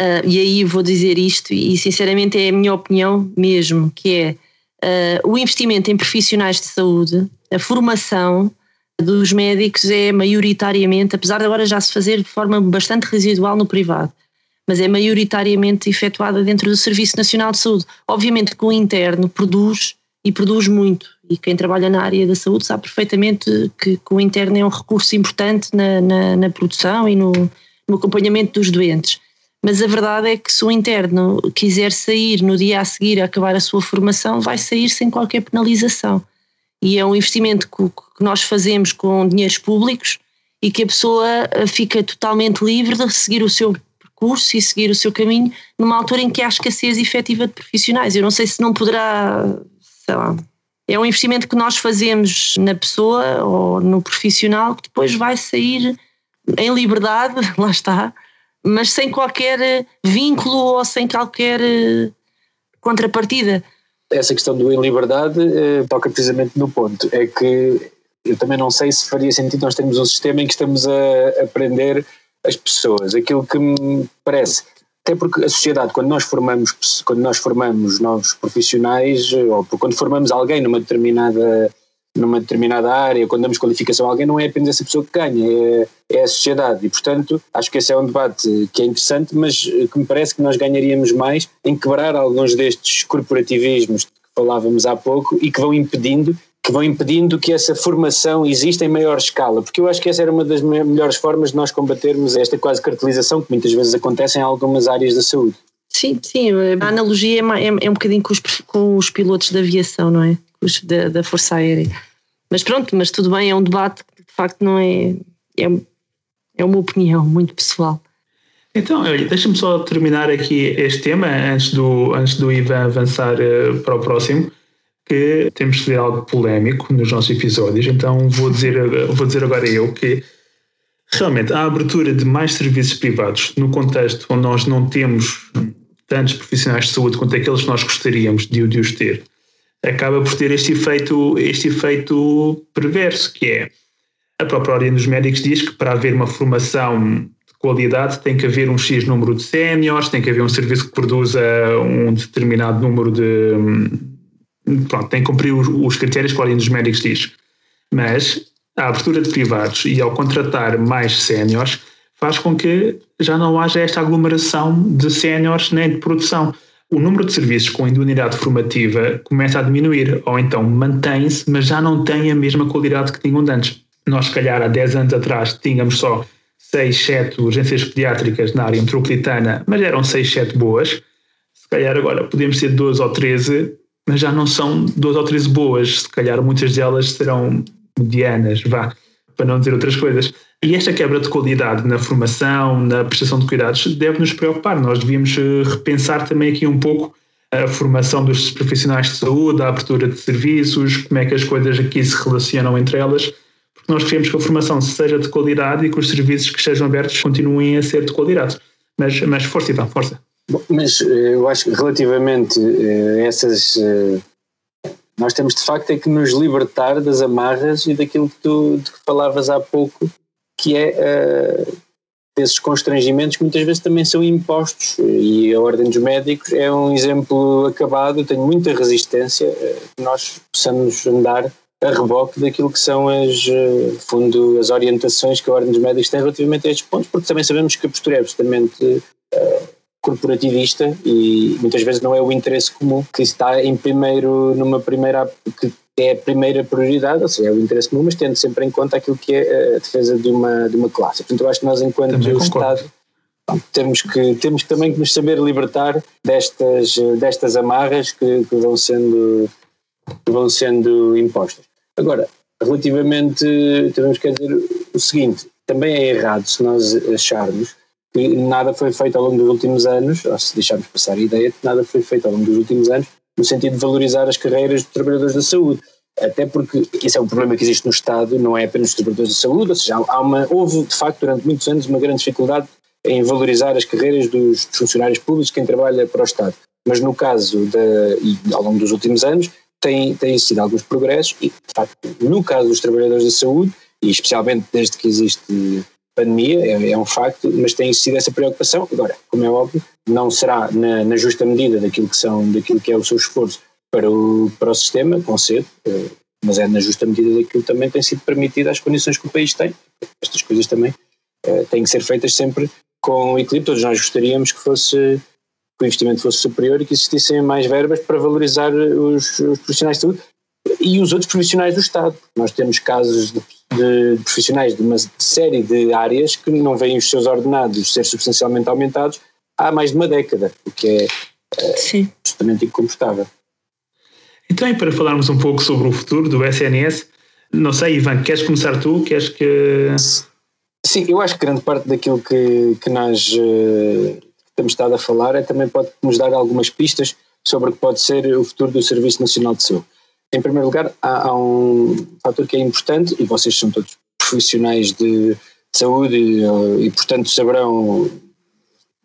uh, e aí vou dizer isto, e sinceramente é a minha opinião mesmo, que é uh, o investimento em profissionais de saúde, a formação dos médicos é maioritariamente, apesar de agora já se fazer de forma bastante residual no privado, mas é maioritariamente efetuada dentro do Serviço Nacional de Saúde. Obviamente que o interno produz e produz muito. E quem trabalha na área da saúde sabe perfeitamente que, que o interno é um recurso importante na, na, na produção e no, no, acompanhamento dos doentes. Mas a verdade é que se o interno quiser sair no dia a seguir a acabar a sua formação, vai sair sem qualquer penalização. E é um investimento que, nós fazemos com dinheiros públicos e que a pessoa eh, fica totalmente livre de seguir o seu percurso e seguir o seu caminho numa altura em que há escassez efetiva de profissionais. Eu não sei se não poderá sei lá, é um investimento que nós fazemos na pessoa ou no profissional que depois vai sair em liberdade, lá está, mas sem qualquer vínculo ou sem qualquer eh, contrapartida. Essa questão do em liberdade eh, toca precisamente no ponto, é que eu também não sei se faria sentido nós termos um sistema em que estamos a aprender as pessoas. Aquilo que me parece até porque a sociedade, quando nós formamos, quando nós formamos novos profissionais, ou quando formamos alguém numa determinada, numa determinada área, quando damos qualificação a alguém, não é apenas essa pessoa que ganha, é, é a sociedade. E, portanto, acho que esse é um debate que é interessante, mas que me parece que nós ganharíamos mais em quebrar alguns destes corporativismos que falávamos há pouco e que vão impedindo que vão impedindo que essa formação exista em maior escala, porque eu acho que essa era uma das melhores formas de nós combatermos esta quase cartelização que muitas vezes acontece em algumas áreas da saúde. Sim, sim, a analogia é, é, é um bocadinho com os, com os, pilotos da aviação, não é? Os da, da Força Aérea. Mas pronto, mas tudo bem, é um debate que de facto não é. É, é uma opinião muito pessoal. Então, deixa-me só terminar aqui este tema antes do, antes do Ivan avançar uh, para o próximo, que temos de dizer algo polémico nos nossos episódios, então vou dizer, vou dizer agora eu que realmente a abertura de mais serviços privados no contexto onde nós não temos tantos profissionais de saúde quanto aqueles que nós gostaríamos de, de os ter, acaba por ter este efeito, este efeito perverso, que é a própria ordem dos médicos diz que para haver uma formação de qualidade tem que haver um X número de séniores, tem que haver um serviço que produza um determinado número de. Pronto, tem que cumprir os, os critérios que a ordem dos médicos diz. Mas a abertura de privados e ao contratar mais séniores faz com que já não haja esta aglomeração de séniores nem de produção. O número de serviços com idoneidade formativa começa a diminuir, ou então mantém-se, mas já não tem a mesma qualidade que tinham antes. Nós, se calhar, há 10 anos atrás, tínhamos só 6, 7 urgências pediátricas na área metropolitana, mas eram 6, 7 boas. Se calhar agora podemos ter 12 ou 13, mas já não são 12 ou 13 boas. Se calhar muitas delas serão medianas, vá, para não dizer outras coisas. E esta quebra de qualidade na formação, na prestação de cuidados, deve nos preocupar. Nós devíamos eh, repensar também aqui um pouco a formação dos profissionais de saúde, a abertura de serviços, como é que as coisas aqui se relacionam entre elas, porque nós queremos que a formação seja de qualidade e que os serviços que estejam abertos continuem a ser de qualidade. Mas, mas força, então, força. Mas eh, eu acho que relativamente eh, a essas nós temos de facto é que nos libertar das amarras e daquilo que tu que falavas há pouco, que é uh, desses constrangimentos que muitas vezes também são impostos. E a Ordem dos Médicos é um exemplo acabado. Tenho muita resistência que nós possamos andar a reboque daquilo que são as, fundo, as orientações que a Ordem dos Médicos tem relativamente a estes pontos, porque também sabemos que a postura é absolutamente uh, corporativista e muitas vezes não é o interesse comum que está em primeiro, numa primeira, que é a primeira prioridade, ou seja, é o interesse comum, mas tendo sempre em conta aquilo que é a defesa de uma, de uma classe. Portanto, eu acho que nós, enquanto Estado, temos que, temos também que nos saber libertar destas, destas amarras que, que vão, sendo, que vão sendo impostas. Agora, relativamente, temos que dizer o seguinte, também é errado se nós acharmos que nada foi feito ao longo dos últimos anos, ou se deixarmos passar a ideia, que nada foi feito ao longo dos últimos anos no sentido de valorizar as carreiras de trabalhadores da saúde. Até porque esse é um problema que existe no Estado, não é apenas os trabalhadores da saúde, ou seja, há uma, houve de facto durante muitos anos uma grande dificuldade em valorizar as carreiras dos, dos funcionários públicos, quem trabalha para o Estado. Mas no caso, de, e ao longo dos últimos anos, tem, tem existido alguns progressos e, de facto, no caso dos trabalhadores da saúde, e especialmente desde que existe pandemia, é, é, um facto, mas tem sido essa preocupação. Agora, como é óbvio, não será na, na, justa medida daquilo que, são, daquilo que é o seu esforço para o, para o sistema, concedo, eh, mas é na justa medida daquilo que também tem sido permitido às condições que o país tem. Estas coisas também uh, têm que ser feitas sempre com equilíbrio. Todos nós gostaríamos que fosse que o investimento fosse superior e que existissem mais verbas para valorizar os, os profissionais de saúde e os outros profissionais do Estado. Nós temos casos de de profissionais de uma série de áreas que não veem os seus ordenados ser substancialmente aumentados há mais de uma década, o que é, é Sim. justamente incomportável. Então, e para falarmos um pouco sobre o futuro do SNS, não sei, Ivan, queres começar tu? Queres que. Sim, eu acho que grande parte daquilo que, que nós uh, temos estado a falar é, também pode nos dar algumas pistas sobre o que pode ser o futuro do Serviço Nacional de Saúde. Em primeiro lugar, há, há um fator que é importante, e vocês são todos profissionais de, de saúde e, eh, e, portanto, saberão.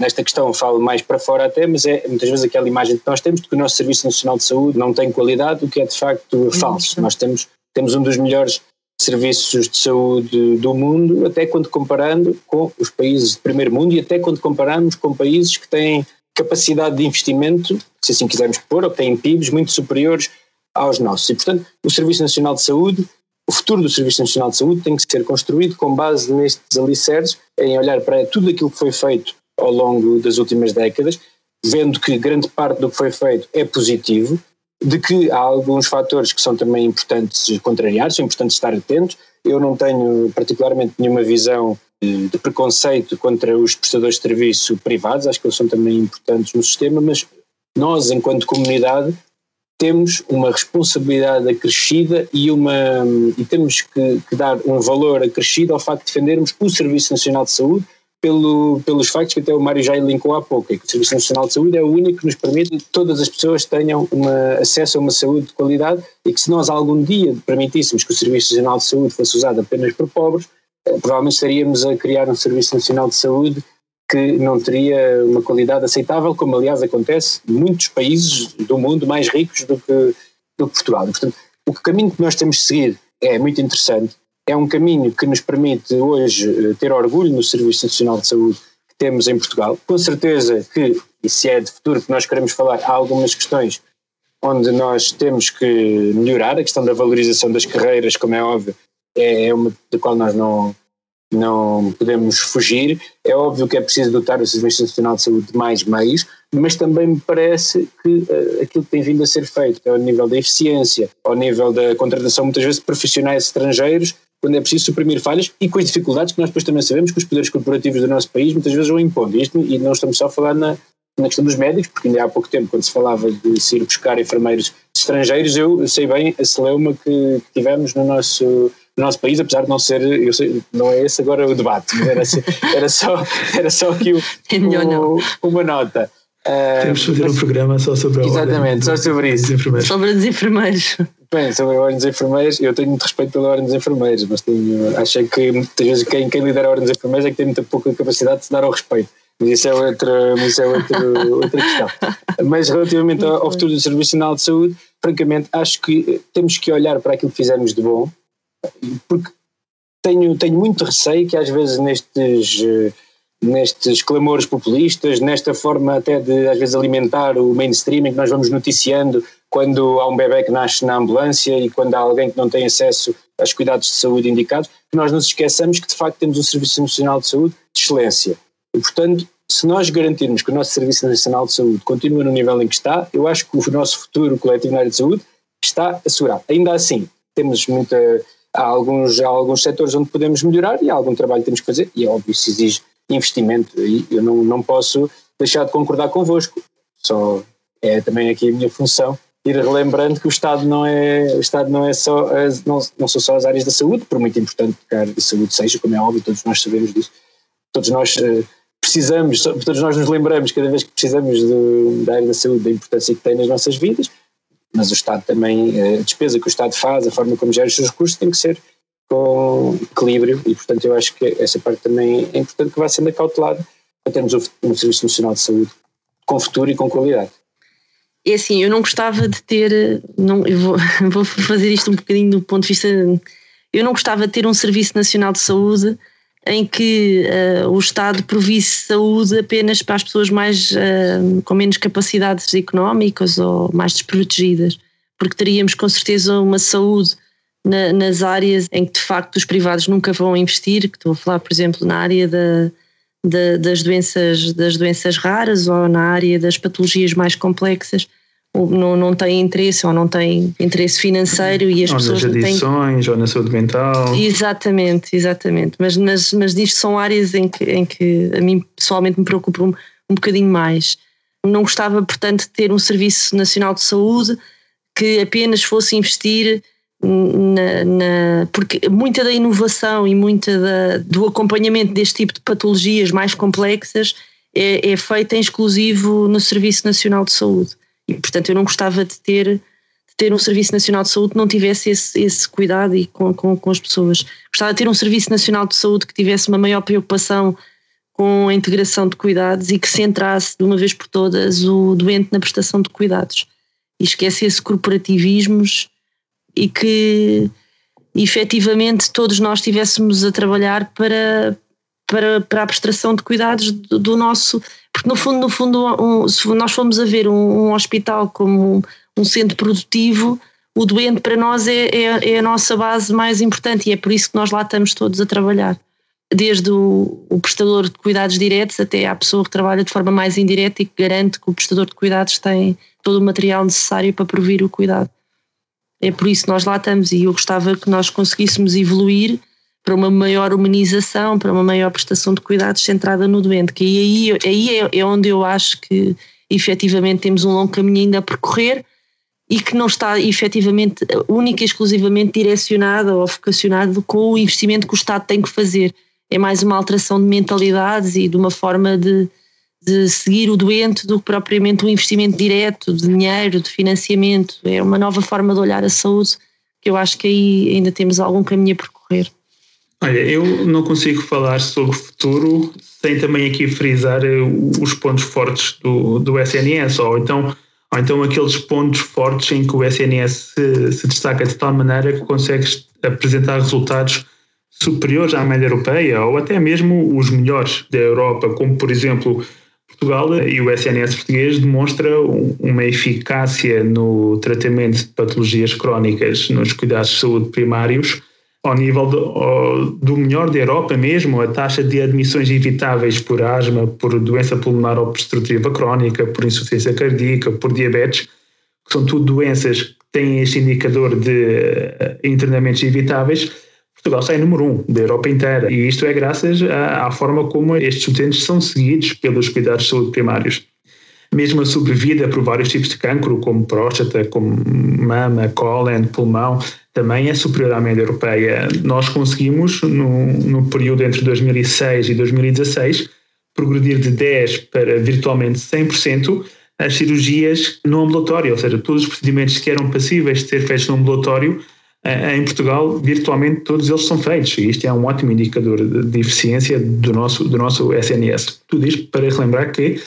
Nesta questão falo mais para fora até, mas é muitas vezes aquela imagem que nós temos de que o nosso Serviço Nacional de Saúde não tem qualidade, o que é de facto falso. Nós temos, temos um dos melhores serviços de saúde do mundo, até quando comparando com os países de primeiro mundo e até quando comparamos com países que têm capacidade de investimento, se assim quisermos pôr, ou que têm PIBs muito superiores aos nossos. E, portanto, o Serviço Nacional de Saúde, o futuro do Serviço Nacional de Saúde tem que ser construído com base nestes alicerces, em olhar para tudo aquilo que foi feito ao longo das últimas décadas, vendo que grande parte do que foi feito é positivo, de que há alguns fatores que são também importantes contrariar, são importantes estar atentos. Eu não tenho particularmente nenhuma visão de, de, preconceito contra os prestadores de serviço privados, acho que eles são também importantes no sistema, mas nós, enquanto comunidade, temos uma responsabilidade acrescida e, uma, e temos que, que, dar um valor acrescido ao facto de defendermos o Serviço Nacional de Saúde pelo, pelos factos que até o Mário já elencou há pouco, é que o Serviço Nacional de Saúde é o único que nos permite que todas as pessoas tenham uma, acesso a uma saúde de qualidade e que se nós algum dia permitíssemos que o Serviço Nacional de Saúde fosse usado apenas por pobres, eh, provavelmente estaríamos a criar um Serviço Nacional de Saúde que não teria uma qualidade aceitável, como aliás acontece em muitos países do mundo mais ricos do que, do que Portugal. portanto, o caminho que nós temos de seguir é muito interessante, é um caminho que nos permite hoje eh, ter orgulho no Serviço Nacional de Saúde que temos em Portugal. Com certeza que, e se é de futuro que nós queremos falar, há algumas questões onde nós temos que melhorar. A questão da valorização das carreiras, como é óbvio, é, é uma da qual nós não, não podemos fugir. É óbvio que é preciso dotar o Serviço Nacional de Saúde de mais meios, mas também me parece que uh, aquilo que tem vindo a ser feito, ao nível da eficiência, ao nível da contratação muitas vezes de profissionais estrangeiros, quando é preciso suprimir falhas e com as dificuldades que nós depois também sabemos que os poderes corporativos do nosso país muitas vezes vão impondo. Isto, e não estamos só a falar na, na questão dos médicos, porque ainda há pouco tempo, quando se falava de se ir buscar enfermeiros estrangeiros, eu sei bem a celeuma que, que tivemos no nosso, no nosso país, apesar de não ser, eu sei, não é esse agora o debate, era, era, só, era só aqui o, é o, uma nota. Uh, Temos de fazer mas, um programa só sobre a Exatamente, só sobre isso. Sobre os enfermeiros. Bem, sobre a Ordem dos Enfermeiros, eu tenho muito respeito pela Ordem dos Enfermeiros, mas tenho, acho que muitas vezes quem, quem lidera a Ordem dos Enfermeiros é que tem muita pouca capacidade de se dar ao respeito. Mas isso é outra, isso é outra, outra questão. Mas relativamente ao, ao futuro do Serviço Nacional de Saúde, francamente, acho que temos que olhar para aquilo que fizemos de bom, porque tenho, tenho muito receio que às vezes nestes nestes clamores populistas, nesta forma até de às vezes alimentar o mainstream que nós vamos noticiando quando há um bebê que nasce na ambulância e quando há alguém que não tem acesso aos cuidados de saúde indicados, que nós nos esqueçamos que de facto temos um Serviço Nacional de Saúde de excelência. E portanto, se nós garantirmos que o nosso Serviço Nacional de Saúde continua no nível em que está, eu acho que o nosso futuro coletivo na área de saúde está assegurado. Ainda assim, temos muita, há alguns, há alguns setores onde podemos melhorar e há algum trabalho que temos que fazer, e é óbvio, se exige investimento, e eu não, não posso deixar de concordar convosco. Só é também aqui a minha função ir relembrando que o Estado não é, o Estado não é só, não, não são só as áreas da saúde, por muito importante que a área saúde seja, como é óbvio, todos nós sabemos disso, todos nós uh, precisamos, todos nós nos lembramos cada vez que precisamos da área da saúde, da importância que tem nas nossas vidas, mas o Estado também, eh, a despesa que o Estado faz, a forma como gera os seus recursos tem que ser com equilíbrio e portanto eu acho que essa parte também é importante que vá sendo acautelada para termos um Serviço Nacional de Saúde com futuro e com qualidade. É assim, eu não gostava de ter, não, eu vou, vou fazer isto um bocadinho do ponto de vista, eu não gostava de ter um Serviço Nacional de Saúde em que uh, o Estado provisse saúde apenas para as pessoas mais uh, com menos capacidades económicas ou mais desprotegidas, porque teríamos com certeza uma saúde na, nas áreas em que de facto os privados nunca vão investir, que estou a falar, por exemplo, na área da, de, das, doenças, das doenças raras ou na área das patologias mais complexas, não, não tem interesse ou não tem interesse financeiro e as ou pessoas nas adições têm... ou na saúde mental. Exatamente, exatamente. Mas, mas, mas disto são áreas em que, em que a mim pessoalmente me preocupam um, um bocadinho mais. Não gostava, portanto, de ter um Serviço Nacional de Saúde que apenas fosse investir na, na, porque muita da inovação e muita da, do acompanhamento deste tipo de patologias mais complexas é, é, feita em exclusivo no Serviço Nacional de Saúde. E, portanto, eu não gostava de ter, de ter um Serviço Nacional de Saúde que não tivesse esse, esse cuidado e com, com, com as pessoas. Gostava de ter um Serviço Nacional de Saúde que tivesse uma maior preocupação com a integração de cuidados e que centrasse de uma vez por todas o doente na prestação de cuidados e esquecesse corporativismos e que efetivamente todos nós estivéssemos a trabalhar para, para, para a prestação de cuidados do, do nosso. Porque no fundo, no fundo um, se nós formos a ver um, um hospital como um, um, centro produtivo, o doente para nós é, é, é, a nossa base mais importante e é por isso que nós lá estamos todos a trabalhar. Desde o, o prestador de cuidados diretos até à pessoa que trabalha de forma mais indireta e que garante que o prestador de cuidados tem todo o material necessário para provir o cuidado. É por isso que nós lá estamos e eu gostava que nós conseguíssemos evoluir para uma maior humanização, para uma maior prestação de cuidados centrada no doente, que aí, aí é, é onde eu acho que efetivamente temos um longo caminho ainda a percorrer e que não está efetivamente única e exclusivamente direcionada ou vocacionado com o investimento que o Estado tem que fazer. É mais uma alteração de mentalidades e de uma forma de, de seguir o doente do que propriamente um investimento direto de dinheiro, de financiamento. É uma nova forma de olhar a saúde que eu acho que aí ainda temos algum caminho a percorrer. Olha, eu não consigo falar sobre o futuro sem também aqui frisar eh, os pontos fortes do, do SNS, ou então, ou então aqueles pontos fortes em que o SNS se, se destaca de tal maneira que consegue apresentar resultados superiores à média europeia ou até mesmo os melhores da Europa, como por exemplo Portugal e o SNS português demonstra uma eficácia no tratamento de patologias crónicas nos cuidados de saúde primários ao nível do, do melhor da Europa mesmo, a taxa de admissões evitáveis por asma, por doença pulmonar obstrutiva crónica, por insuficiência cardíaca, por diabetes, que são tudo doenças que têm este indicador de eh, internamentos evitáveis, Portugal sai número um da Europa inteira. E isto é graças à, à forma como estes utentes são seguidos pelos cuidados de saúde primários. Mesmo a sobrevida por vários tipos de cancro, como próstata, como mama, cólon, pulmão, também é superior à média europeia. Nós conseguimos, no, no período entre 2006 e 2016, progredir de 10% para virtualmente 100% as cirurgias no ambulatório, ou seja, todos os procedimentos que eram passíveis de ser feitos no ambulatório em Portugal, virtualmente todos eles são feitos, e isto é um ótimo indicador de eficiência do nosso, do nosso SNS. Tudo isto para relembrar que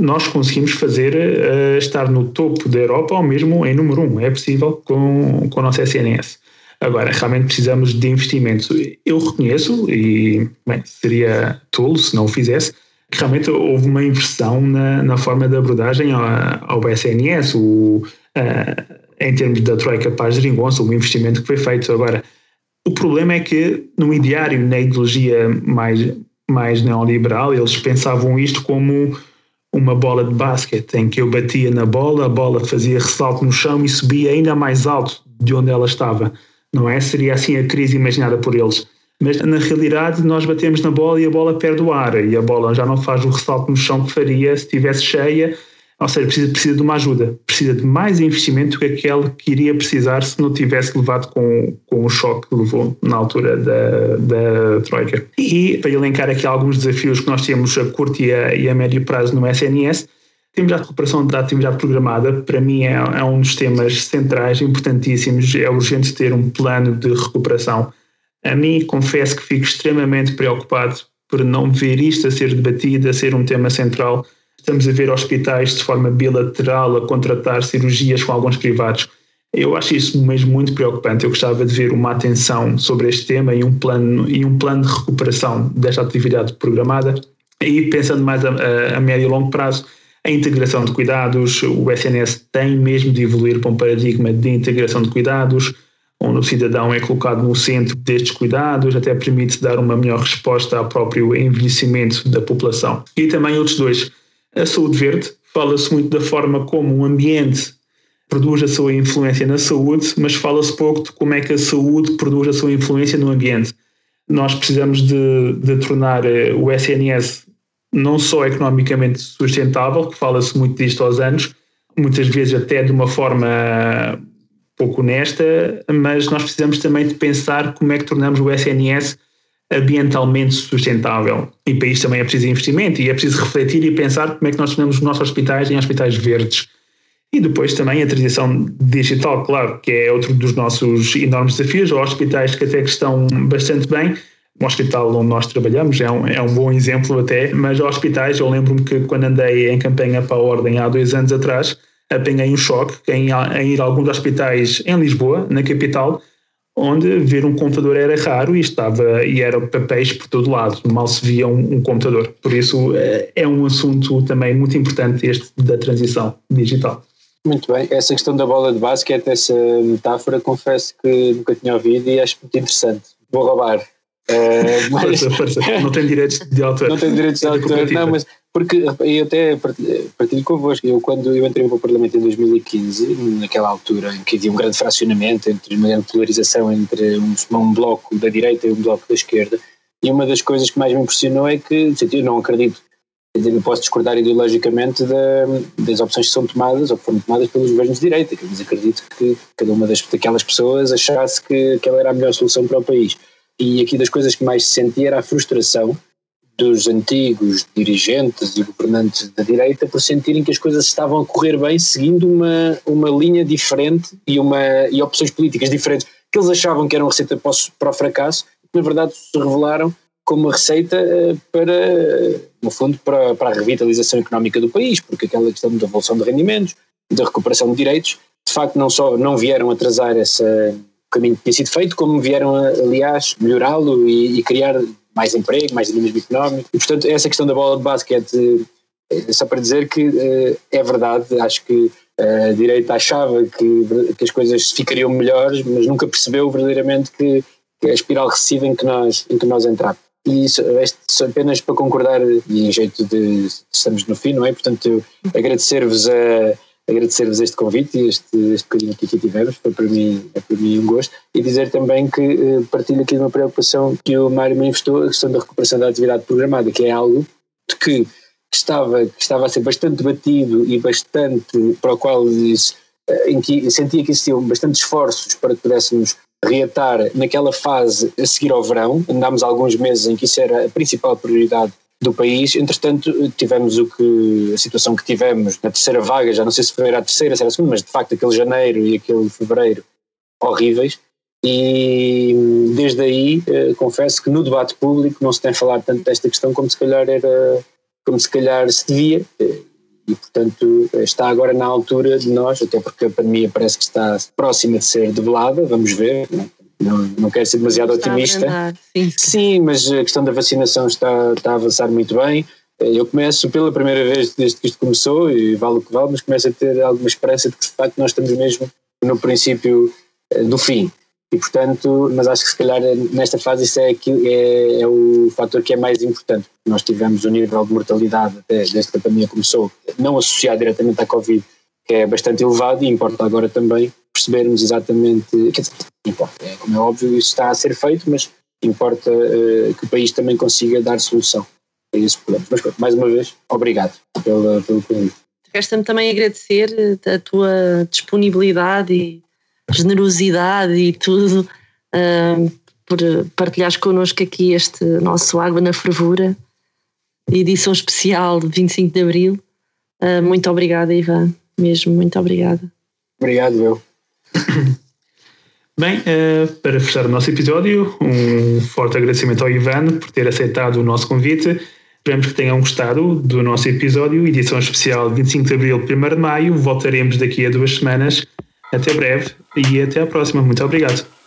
nós conseguimos fazer uh, estar no topo da Europa ou mesmo em número um. É possível com, com o nosso SNS. Agora, realmente precisamos de investimentos. Eu reconheço, e bem, seria tolo se não o fizesse, que realmente houve uma inversão na, na forma de abordagem ao, ao SNS. O, uh, em termos da Troika para a geringonça, o investimento que foi feito. Agora, o problema é que no ideário, na ideologia mais, mais neoliberal, eles pensavam isto como uma bola de basquete, em que eu batia na bola, a bola fazia ressalto no chão e subia ainda mais alto de onde ela estava. Não é? Seria assim a crise imaginada por eles. Mas na realidade nós batemos na bola e a bola perde o ar e a bola já não faz o ressalto no chão que faria se estivesse cheia ou seja, precisa, precisa de uma ajuda, precisa de mais investimento do que aquele que iria precisar se não tivesse levado com, com o choque que levou na altura da, da Troika. E para elencar aqui alguns desafios que nós temos a curto e a, e a médio prazo no SNS, temos a recuperação da atividade programada, para mim é, é um dos temas centrais, importantíssimos, é urgente ter um plano de recuperação. A mim, confesso que fico extremamente preocupado por não ver isto a ser debatido, a ser um tema central Estamos a ver hospitais de forma bilateral a contratar cirurgias com alguns privados. Eu acho isso mesmo muito preocupante. Eu gostava de ver uma atenção sobre este tema e um plano, e um plano de recuperação desta atividade programada. E pensando mais a, a, a médio e longo prazo, a integração de cuidados, o SNS tem mesmo de evoluir para um paradigma de integração de cuidados, onde o cidadão é colocado no centro destes cuidados, até permite dar uma melhor resposta ao próprio envelhecimento da população. E também outros dois a saúde verde fala-se muito da forma como o ambiente produz a sua influência na saúde, mas fala-se pouco de como é que a saúde produz a sua influência no ambiente. Nós precisamos de, de tornar eh, o SNS não só economicamente sustentável, que fala-se muito disto aos anos, muitas vezes até de uma forma pouco honesta, mas nós precisamos também de pensar como é que tornamos o SNS ambientalmente sustentável. E para isso também é preciso investimento e é preciso refletir e pensar como é que nós tornamos os nossos hospitais em hospitais verdes. E depois também a transição digital, claro, que é outro dos nossos enormes desafios. Hospitais que até que estão bastante bem. O hospital onde nós trabalhamos é um, é um bom exemplo até, mas hospitais, eu lembro-me que quando andei em campanha para a Ordem há dois anos atrás, apanhei um choque em, em ir a alguns hospitais em Lisboa, na capital, onde ver um computador era raro e estava e eram papéis por todo lado, mal se via um, um, computador. Por isso é, é um assunto também muito importante este da transição digital. Muito bem, essa questão da bola de basquete, essa metáfora, confesso que nunca tinha ouvido e acho muito interessante. Vou roubar. Uh, mas, força, força. Não tem direitos de autor. Não tem direitos de é autor, não, mas porque eu até partilho convosco. Eu, quando eu entrei para o Parlamento em 2015, naquela altura em que havia um grande fracionamento, entre uma grande polarização entre um, um bloco da direita e um bloco da esquerda, e uma das coisas que mais me impressionou é que eu não acredito eu posso discordar ideologicamente da, das opções que são tomadas ou que foram tomadas pelos governos de direita, mas acredito que cada uma das, daquelas pessoas achasse que aquela era a melhor solução para o país. E aqui das coisas que mais se sentia era a frustração dos antigos dirigentes e governantes da direita por sentirem que as coisas estavam a correr bem seguindo uma, uma linha diferente e, uma, e opções políticas diferentes que eles achavam que eram receita para o, para o fracasso, que na verdade se revelaram como uma receita eh, para, no fundo, para, para a revitalização económica do país, porque aquela questão da devolução de rendimentos, da recuperação de direitos, de facto não só não vieram atrasar esse caminho que tinha sido feito, como vieram, aliás, melhorá-lo e, e, criar mais emprego, mais dinamismo económico. E, portanto, essa questão da bola de basquete, é só para dizer que eh, é verdade, acho que a direita achava que, que as coisas ficariam melhores, mas nunca percebeu verdadeiramente que, que a espiral recessiva em que nós, em que nós entramos. E isso, apenas para concordar, e em jeito de estamos no fim, não é? Portanto, agradecer-vos a agradecer-vos este convite e este, este bocadinho que aqui tivemos, foi para mim, é para mim um gosto, e dizer também que eh, partilho aqui de uma preocupação que o Mário manifestou, a questão da recuperação da atividade programada, que é algo de que, que estava, que estava a ser bastante batido e bastante, para o qual eh, em que sentia que existiam bastantes esforços para que pudéssemos reatar naquela fase a seguir ao verão. Andámos alguns meses em que isso era a principal prioridade do país. Entretanto, tivemos o que a situação que tivemos na terceira vaga, já não sei se foi a terceira, se era a segunda, mas de facto aquele janeiro e aquele fevereiro horríveis. E desde aí eh, confesso que no debate público não se tem falado tanto desta questão como se calhar era como se calhar se devia e, portanto, está agora na altura de nós, até porque a pandemia parece que está próxima de ser debelada, vamos ver, não, não quero ser demasiado está otimista. Sim. sim, mas a questão da vacinação está, está a avançar muito bem. Eu começo pela primeira vez desde que isto começou, e vale o que vale, mas começo a ter alguma esperança de que de facto nós estamos mesmo no princípio eh, do fim. E portanto, mas acho que se calhar nesta fase isso é, é, é o fator que é mais importante. Nós tivemos um nível de mortalidade até desde que a pandemia começou, não associado diretamente à Covid, que é bastante elevado e importa agora também percebermos exatamente, quer dizer, importa, é, como é óbvio isso está a ser feito, mas importa uh, que o país também consiga dar solução a esses problemas. Mas mais uma vez, obrigado pela, pelo convite. Resta-me também agradecer a tua disponibilidade e generosidade e tudo uh, por partilhares connosco aqui este nosso Água na Fervura, edição especial de 25 de Abril. Uh, muito obrigada, Ivan, mesmo, muito obrigada. Obrigado, eu. Bem, uh, para fechar o nosso episódio, um forte agradecimento ao Ivan por ter aceitado o nosso convite. Esperamos que tenham gostado do nosso episódio, edição especial 25 de Abril, 1 de Maio. Voltaremos daqui a duas semanas até breve e até à próxima. Muito obrigado.